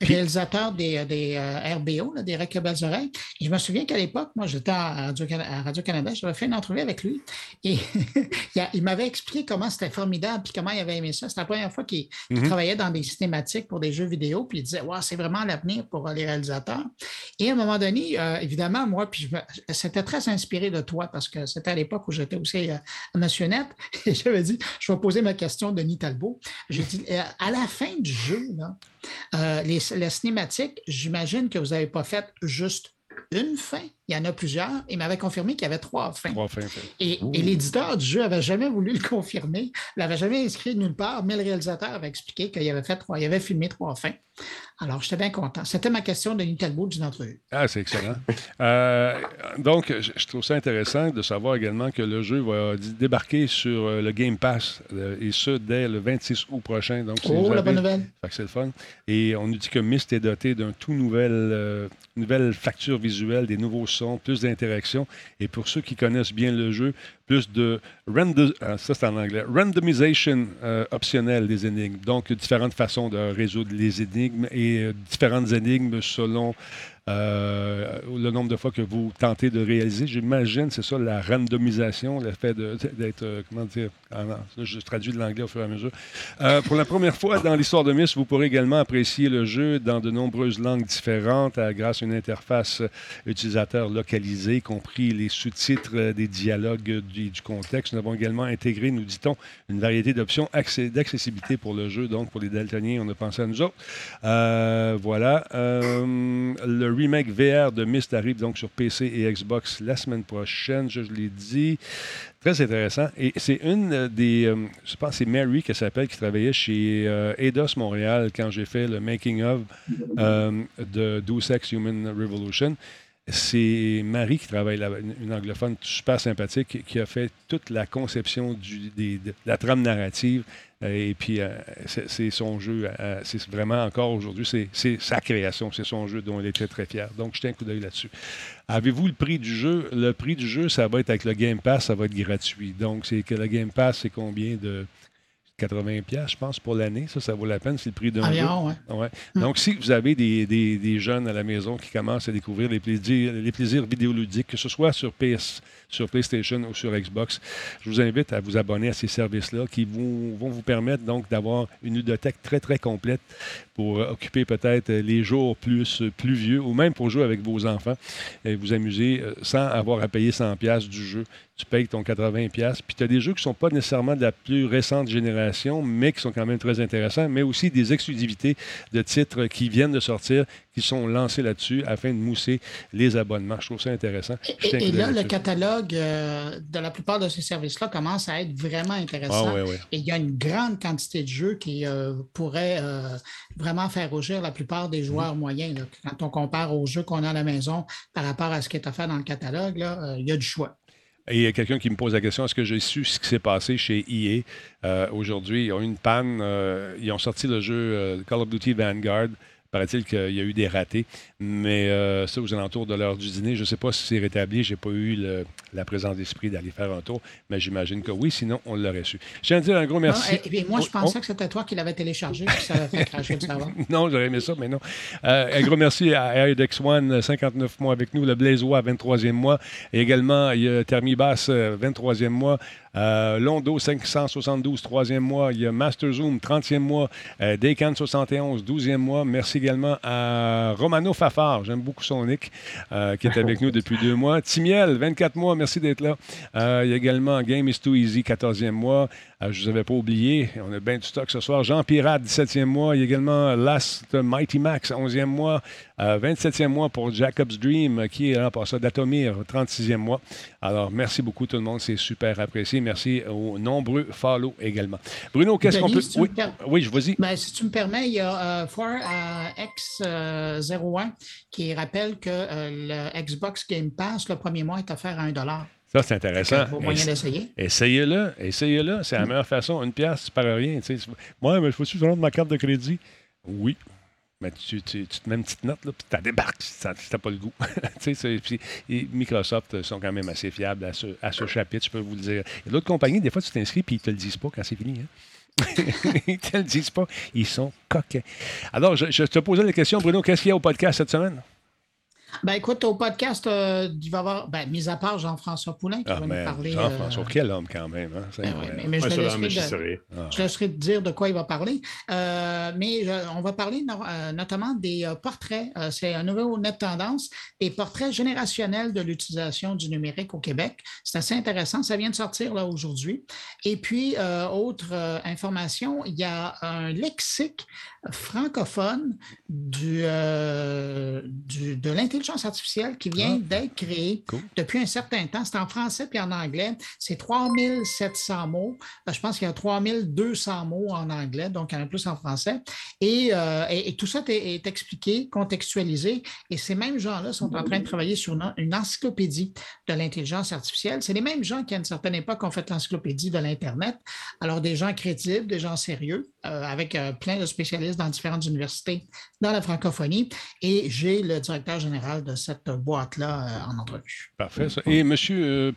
Réalisateur des, des euh, RBO, là, des Recs Belles Oreilles. Et je me souviens qu'à l'époque, moi, j'étais à Radio- à Radio-Canada, j'avais fait une entrevue avec lui et il, m'avait expliqué comment c'était formidable puis comment il avait aimé ça. C'était la première fois qu'il Mhm. travaillait dans des cinématiques pour des jeux vidéo, puis il disait Wow, c'est vraiment l'avenir pour euh, les réalisateurs. Et à un moment donné, euh, évidemment, moi, puis je me- c'était très inspiré de toi parce que c'était à l'époque où j'étais aussi euh, à Monsieur Net. Et j'avais dit Je vais poser ma question de Denis Talbot. J'ai dit euh, À la fin du jeu, là, euh, les, les cinématiques, j'imagine que vous n'avez pas fait juste une fin? Il y en a plusieurs. Il m'avait confirmé qu'il y avait trois fins. Trois fins, fin. Et, et l'éditeur du jeu n'avait jamais voulu le confirmer, l'avait jamais inscrit nulle part, mais le réalisateur avait expliqué qu'il avait fait trois, il avait filmé trois fins. Alors, j'étais bien content. C'était ma question de Talbot d'une entrevue. Ah, c'est excellent. Euh, donc, je, je trouve ça intéressant de savoir également que le jeu va débarquer sur euh, le Game Pass, euh, et ce, dès le 26 août prochain. Donc, Oh, la avez- bonne nouvelle. C'est le fun. Et on nous dit que Myst est doté d'un tout nouvel, euh, nouvelle facture visuelle, des nouveaux plus d'interactions. Et pour ceux qui connaissent bien le jeu, plus de ah, ça c'est en anglais, randomisation euh, optionnelle des énigmes. Donc, différentes façons de résoudre les énigmes et euh, différentes énigmes selon le nombre de fois que vous tentez de réaliser. J'imagine, c'est ça, la randomisation, le fait d'être, euh, comment dire, ah non, là, je traduis de l'anglais au fur et à mesure. Euh, pour la première fois dans l'histoire de Myst, vous pourrez également apprécier le jeu dans de nombreuses langues différentes euh, grâce à une interface euh, utilisateur localisée, y compris les sous-titres euh, des dialogues euh, du, contexte. Nous avons également intégré, nous dit-on, une variété d'options d'accessibilité pour le jeu. Donc, pour les daltoniens, on a pensé à nous autres. Euh, voilà. Euh, le remake VR de Myst arrive donc sur PC et Xbox la semaine prochaine, je, l'ai dit. Très intéressant. Et c'est une euh, des. euh, je pense que c'est Mary qui s'appelle, qui travaillait chez euh, Eidos Montréal quand j'ai fait le making of euh, de Deus Ex Human Revolution. C'est Marie qui travaille là une, anglophone super sympathique, qui- a fait toute la conception de la trame narrative. Euh, et puis, euh, c'est son jeu. euh, c'est vraiment encore aujourd'hui, c'est- sa création, c'est son jeu dont elle était très fière. Donc, jetez un coup d'œil là-dessus. Avez-vous le prix du jeu? Le prix du jeu, ça va être avec le Game Pass, ça va être gratuit. Donc, c'est que le Game Pass, c'est combien de 80$, piastres, je pense, pour l'année. Ça, ça vaut la peine. C'est le prix d'un jeu. Environ, ouais. Ouais. Donc, si vous avez des, des- des jeunes à la maison qui commencent à découvrir les plaisirs, les plaisirs vidéoludiques, que ce soit sur PS, sur PlayStation ou sur Xbox, je vous invite à vous abonner à ces services-là qui vous- vont vous permettre donc d'avoir une ludothèque très, très complète pour euh, occuper peut-être euh, les jours plus euh, pluvieux ou même pour jouer avec vos enfants et vous amuser sans avoir à payer 100$ piastres du jeu. Tu payes ton 80$. piastres. Puis tu as des jeux qui ne sont pas nécessairement de la plus récente génération, mais qui sont quand même très intéressants, mais aussi des exclusivités de titres qui viennent de sortir, qui sont lancés là-dessus afin de mousser les abonnements. Je trouve ça intéressant. Et, là, le catalogue euh, de la plupart de ces services-là commence à être vraiment intéressant. Ah, ouais, ouais. Et il y a une grande quantité de jeux qui euh, pourraient euh, vraiment faire rougir la plupart des joueurs moyens. là. Quand on compare aux jeux qu'on a à la maison par rapport à ce qui est offert dans le catalogue, là, il y a du choix. Et il y a quelqu'un qui me pose la question est-ce que j'ai su ce qui s'est passé chez EA Euh, aujourd'hui? Ils ont eu une panne. euh, ils ont sorti le jeu euh, Call of Duty Vanguard. Paraît-il qu'il y a eu des ratés. Mais euh, ça, aux alentours de l'heure du dîner, je ne sais pas si c'est rétabli. Je n'ai pas eu le- la présence d'esprit d'aller faire un tour. Mais j'imagine que oui, sinon, on l'aurait su. Je tiens à dire un gros merci. Non, et, moi, je pensais que c'était toi qui l'avais téléchargé ça fait cracher le non, j'aurais aimé ça, mais non. Euh, un gros merci à Airdex One, 59 mois avec nous. Le Blaisois, 23e mois. Et également, il y a Thermibas, euh, 23e mois. Euh, Londo, 572, 3e mois. Il y a Master Zoom, 30e mois. Euh, Daycan, 71, 12e mois. Merci également à Romano Fafard, j'aime beaucoup son nick, euh, qui est avec nous depuis deux mois. Timiel, 24 mois, merci d'être là. Euh, il y a également Game is Too Easy, 14e mois. Euh, je ne vous avais pas oublié, on a bien du stock ce soir. Jean Pirate, 17e mois. Il y a également Last Mighty Max, 11e mois. Euh, 27e mois pour Jacob's Dream, euh, qui est là pour ça, d'Atomir, 36e mois. Alors, merci beaucoup tout le monde, c'est super apprécié. Merci aux nombreux follow également. Bruno, qu'est-ce qu'on peut... si Oui, per- oui, je vas-y. Ben, si tu me permets, il y a euh, Four euh, X01 qui rappelle que euh, le Xbox Game Pass, le premier mois, est offert à 1 Ça, c'est intéressant. Vaut moyen Essa- d'essayer. Essayez-le, essayez-le. C'est la meilleure façon. Une pièce, c'est pas rien. Moi, mais je faut-tu rendre ma carte de crédit? Oui. Mais tu, tu- tu te mets une petite note, là, puis tu débarques si tu n'as pas le goût. Puis- et Microsoft sont quand même assez fiables à ce, à ce chapitre, je peux vous le dire. Et d'autres compagnies, des fois, tu t'inscris, puis ils ne te le disent pas quand c'est fini. hein. ils ne te le disent pas. Ils sont coquins. Alors, je, je te posais la question, Bruno, qu'est-ce qu'il y a au podcast cette semaine? Ben écoute, au podcast, euh, il va y avoir, ben, mis à part Jean-François Poulain qui Ah, va mais nous parler. Jean-François, euh, quel homme quand même. Hein? C'est ben ouais, mais, mais je, Ouais, dans la laisserai de- magistérie. Ah. je laisserai te dire de quoi il va parler. Euh, mais je- on va parler no- euh, notamment des euh, portraits. Euh, C'est un nouveau net tendance, des portraits générationnels de l'utilisation du numérique au Québec. C'est assez intéressant. Ça vient de sortir là aujourd'hui. Et puis, euh, autre euh, information, il y a un lexique francophone du, euh, du- de l'intelligence l'intelligence artificielle qui vient d'être créée Cool. depuis un certain temps. C'est en français puis en anglais. C'est 3700 mots. Euh, Je pense qu'il y a 3200 mots en anglais, donc il y en a plus en français. Et, euh, et- et tout ça est, est expliqué, contextualisé. Et ces mêmes gens-là sont en train de travailler sur une, une encyclopédie de l'intelligence artificielle. C'est les mêmes gens qui, à une certaine époque, ont fait l'encyclopédie de l'Internet. Alors, des gens crédibles, des gens sérieux, euh, avec euh, plein de spécialistes dans différentes universités dans la francophonie. Et j'ai le directeur général de cette boîte-là euh, en entrevue. Parfait. ça. Et M.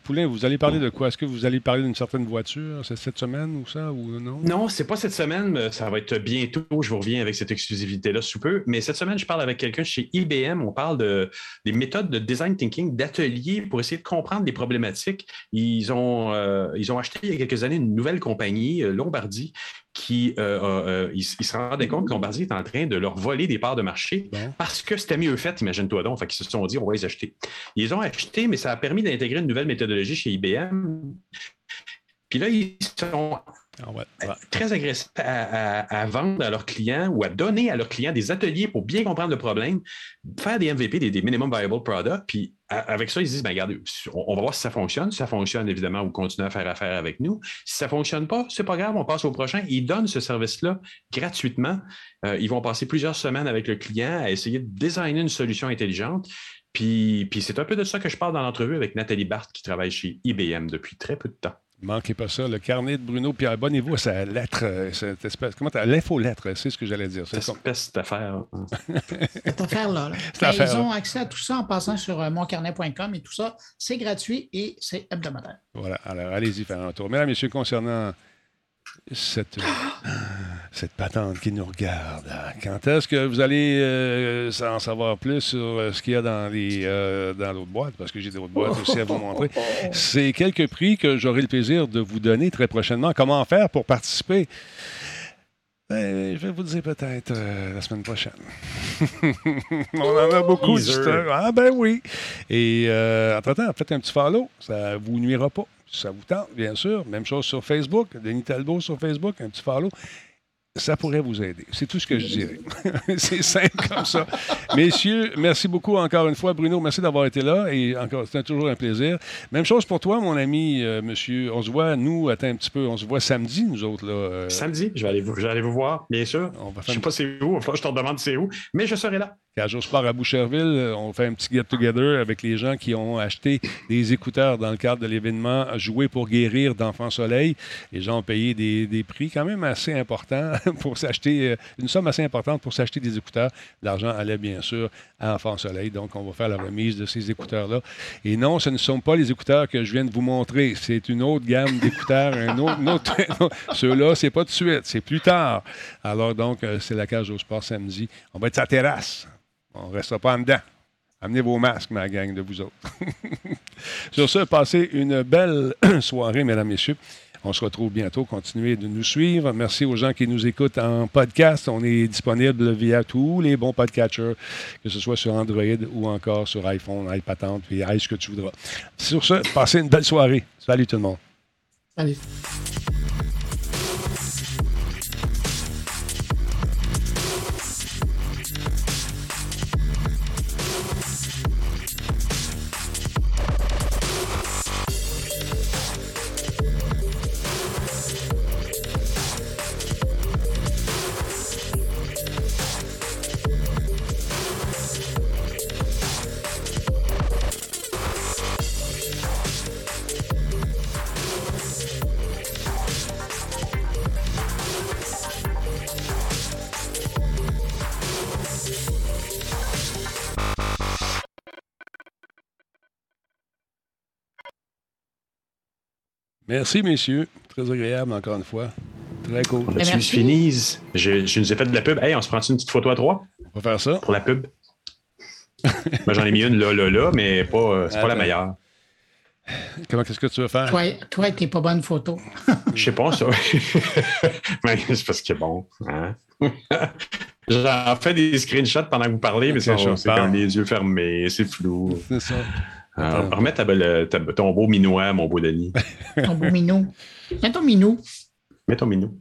Poulain, vous allez parler de quoi? Est-ce que vous allez parler d'une certaine voiture? C'est cette semaine ou ça? Ou non? Non, c'est pas cette semaine, mais ça va être bientôt. Je vous reviens avec cette exclusivité-là sous peu. Mais cette semaine, je parle avec quelqu'un chez IBM. On parle de, des méthodes de design thinking, d'ateliers pour essayer de comprendre les problématiques. Ils ont, euh, ils ont acheté il y a quelques années une nouvelle compagnie, euh, Lombardi, qui euh, a, euh, ils, ils se rendaient compte que Lombardi est en train de leur voler des parts de marché parce que c'était mieux fait, imagine-toi donc. Fait qu'ils se sont dit, on va les acheter. Ils les ont achetés, mais ça a permis d'intégrer une nouvelle méthodologie chez IBM. Puis là, ils sont Ah ouais. Ouais. très agressifs à, à- à vendre à leurs clients ou à donner à leurs clients des ateliers pour bien comprendre le problème, faire des MVP, des, des minimum viable products, puis avec ça, ils se disent, ben, regardez, on, on va voir si ça fonctionne. Si ça fonctionne, évidemment, vous continuez à faire affaire avec nous. Si ça ne fonctionne pas, c'est pas grave, on passe au prochain. Ils donnent ce service-là gratuitement. Euh, ils vont passer plusieurs semaines avec le client à essayer de designer une solution intelligente. Puis, puis c'est un peu de ça que je parle dans l'entrevue avec Nathalie Barthes qui travaille chez IBM depuis très peu de temps. Manquez pas ça. Le carnet de Bruno. Puis abonnez-vous à sa lettre, euh, cette espèce. Comment t'as- L'infolettre, c'est ce que j'allais dire. C'est Cette espèce cette affaire. hein. Cette là. Affaire-là. ils ont accès à tout ça en passant sur euh, moncarnet.com et tout ça. C'est gratuit et c'est hebdomadaire. Voilà, alors allez-y faire un tour. Mesdames, Messieurs, concernant cette, cette patente qui nous regarde, quand est-ce que vous allez euh, en savoir plus sur euh, ce qu'il y a dans les euh, dans l'autre boîte? Parce que j'ai d'autres boîtes aussi à vous montrer. C'est quelques prix que j'aurai le plaisir de vous donner très prochainement. Comment faire pour participer? Ben, je vais vous le dire peut-être euh, la semaine prochaine. On en a beaucoup du. Ah ben oui. Et entre-temps, faites un petit follow. Ça vous nuira pas. Ça vous tente, bien sûr. Même chose sur Facebook. Denis Talbot sur Facebook, un petit follow. Ça pourrait vous aider. C'est tout ce que je dirais. c'est simple comme ça. Messieurs, merci beaucoup encore une fois. Bruno, merci d'avoir été là. Et encore, c'était toujours un plaisir. Même chose pour toi, mon ami, euh, monsieur. On se voit, nous, attends un petit peu, on se voit samedi, nous autres. Là, euh, Samedi, je vais aller vous, je vais aller vous voir, bien sûr. on va Je ne sais pas c'est où, je te demande c'est où, mais je serai là. Quand je pars à Boucherville, euh, on fait un petit get-together avec les gens qui ont acheté des écouteurs dans le cadre de l'événement Jouer pour guérir d'Enfants Soleil. Les gens ont payé des, des prix quand même assez importants pour s'acheter, euh, une somme assez importante pour s'acheter des écouteurs. L'argent allait bien sûr à Enfants Soleil, donc on va faire la remise de ces écouteurs-là. Et non, ce ne sont pas les écouteurs que je viens de vous montrer. C'est une autre gamme d'écouteurs, un autre, Ceux-là, c'est pas de suite, c'est plus tard. Alors donc, euh, c'est la cage au sport samedi. On va être la terrasse. On ne restera pas en dedans. Amenez vos masques, ma gang de vous autres. Sur ce, passez une belle soirée, mesdames, messieurs. On se retrouve bientôt. Continuez de nous suivre. Merci aux gens qui nous écoutent en podcast. On est disponible via tous les bons podcatchers, que ce soit sur Android ou encore sur iPhone, iPatente, puis ce que tu voudras. Sur ce, passez une belle soirée. Salut tout le monde. Allez. Merci, messieurs. Très agréable, encore une fois. Très cool. On a-tu merci. fini? Je, je nous ai fait de la pub. Hey, on se prend une petite photo à trois? On va faire ça. pour la pub? Moi, j'en ai mis une là, là, là, mais pas, euh, c'est pas la meilleure. Comment qu'est-ce que tu veux faire? Toi, toi t'es pas bonne photo. Je sais pas, ça. mais c'est parce que bon. Hein? J'en fais des screenshots pendant que vous parlez, mais c'est comme les yeux fermés, c'est flou. C'est ça. Attends. remets ta belle- ta- ton beau minois, mon beau Denis. Ton beau minou. Mets ton minou. Mets ton minou.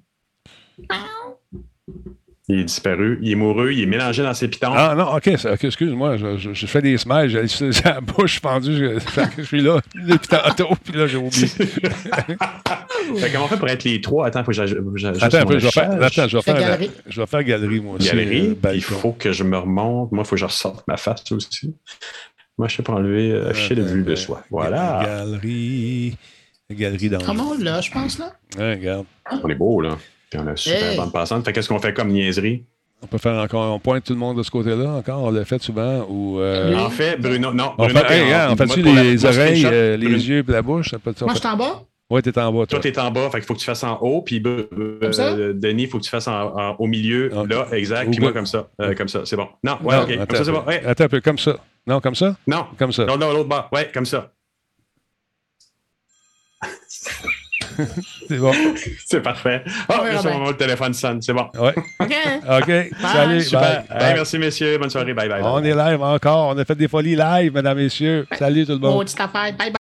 Il est disparu. Il est mouru. Il est mélangé dans ses pitons. Ah non, ok, excuse-moi, je, je- je fais des smiles, j'ai la bouche fendue, je, je suis là depuis tantôt, puis là j'ai oublié. Fait comment on fait pour être les trois? Attends, faut que Attends un peu, je vais faire, attends, je vais faire, galerie. je vais faire galerie moi aussi. Galerie. euh, Il faut que je me remonte. Moi, il faut que je ressorte ma face aussi. Moi, je sais pas enlever euh, afficher de Attends, vue de attends. soi. Voilà. Galerie. Galerie dans Comment on l'a, je pense, là? Ouais, regarde. On est beau, là. Puis on a super Hey. bande passante. Fait qu'est-ce qu'on fait comme niaiserie? On peut faire encore, on pointe tout le monde de ce côté-là encore, on l'a fait souvent, ou... euh, En fait, Bruno, non. on Bruno, fait, hey, on moi, fait-tu les oreilles, euh, les Bruno. yeux et la bouche? Ça peut- on Moi, je suis en bas. Ouais, t'es en bas, toi. T'es en bas, fait qu'il faut que tu fasses en haut, puis euh, ça? Denis, il faut que tu fasses en- en- au milieu, Ok. là, exact, puis moi comme ça, euh, comme ça, c'est bon. Non, ouais, Non, ok, attends, comme ça, c'est un bon. Ouais. Attends un peu, comme ça. Non, comme ça? Non, Comme ça. non, non, l'autre bas, ouais, comme ça. C'est bon. C'est parfait. Ah, Ouais, Robin. moment le téléphone sonne, c'est bon. Ouais. OK. OK. Salut. Super. bye, Hey, merci, messieurs. Bonne soirée. Bye, bye. bye. On est live encore. On a fait des folies live, mesdames, messieurs. Salut tout le monde. Maudite affaire. Bye bye.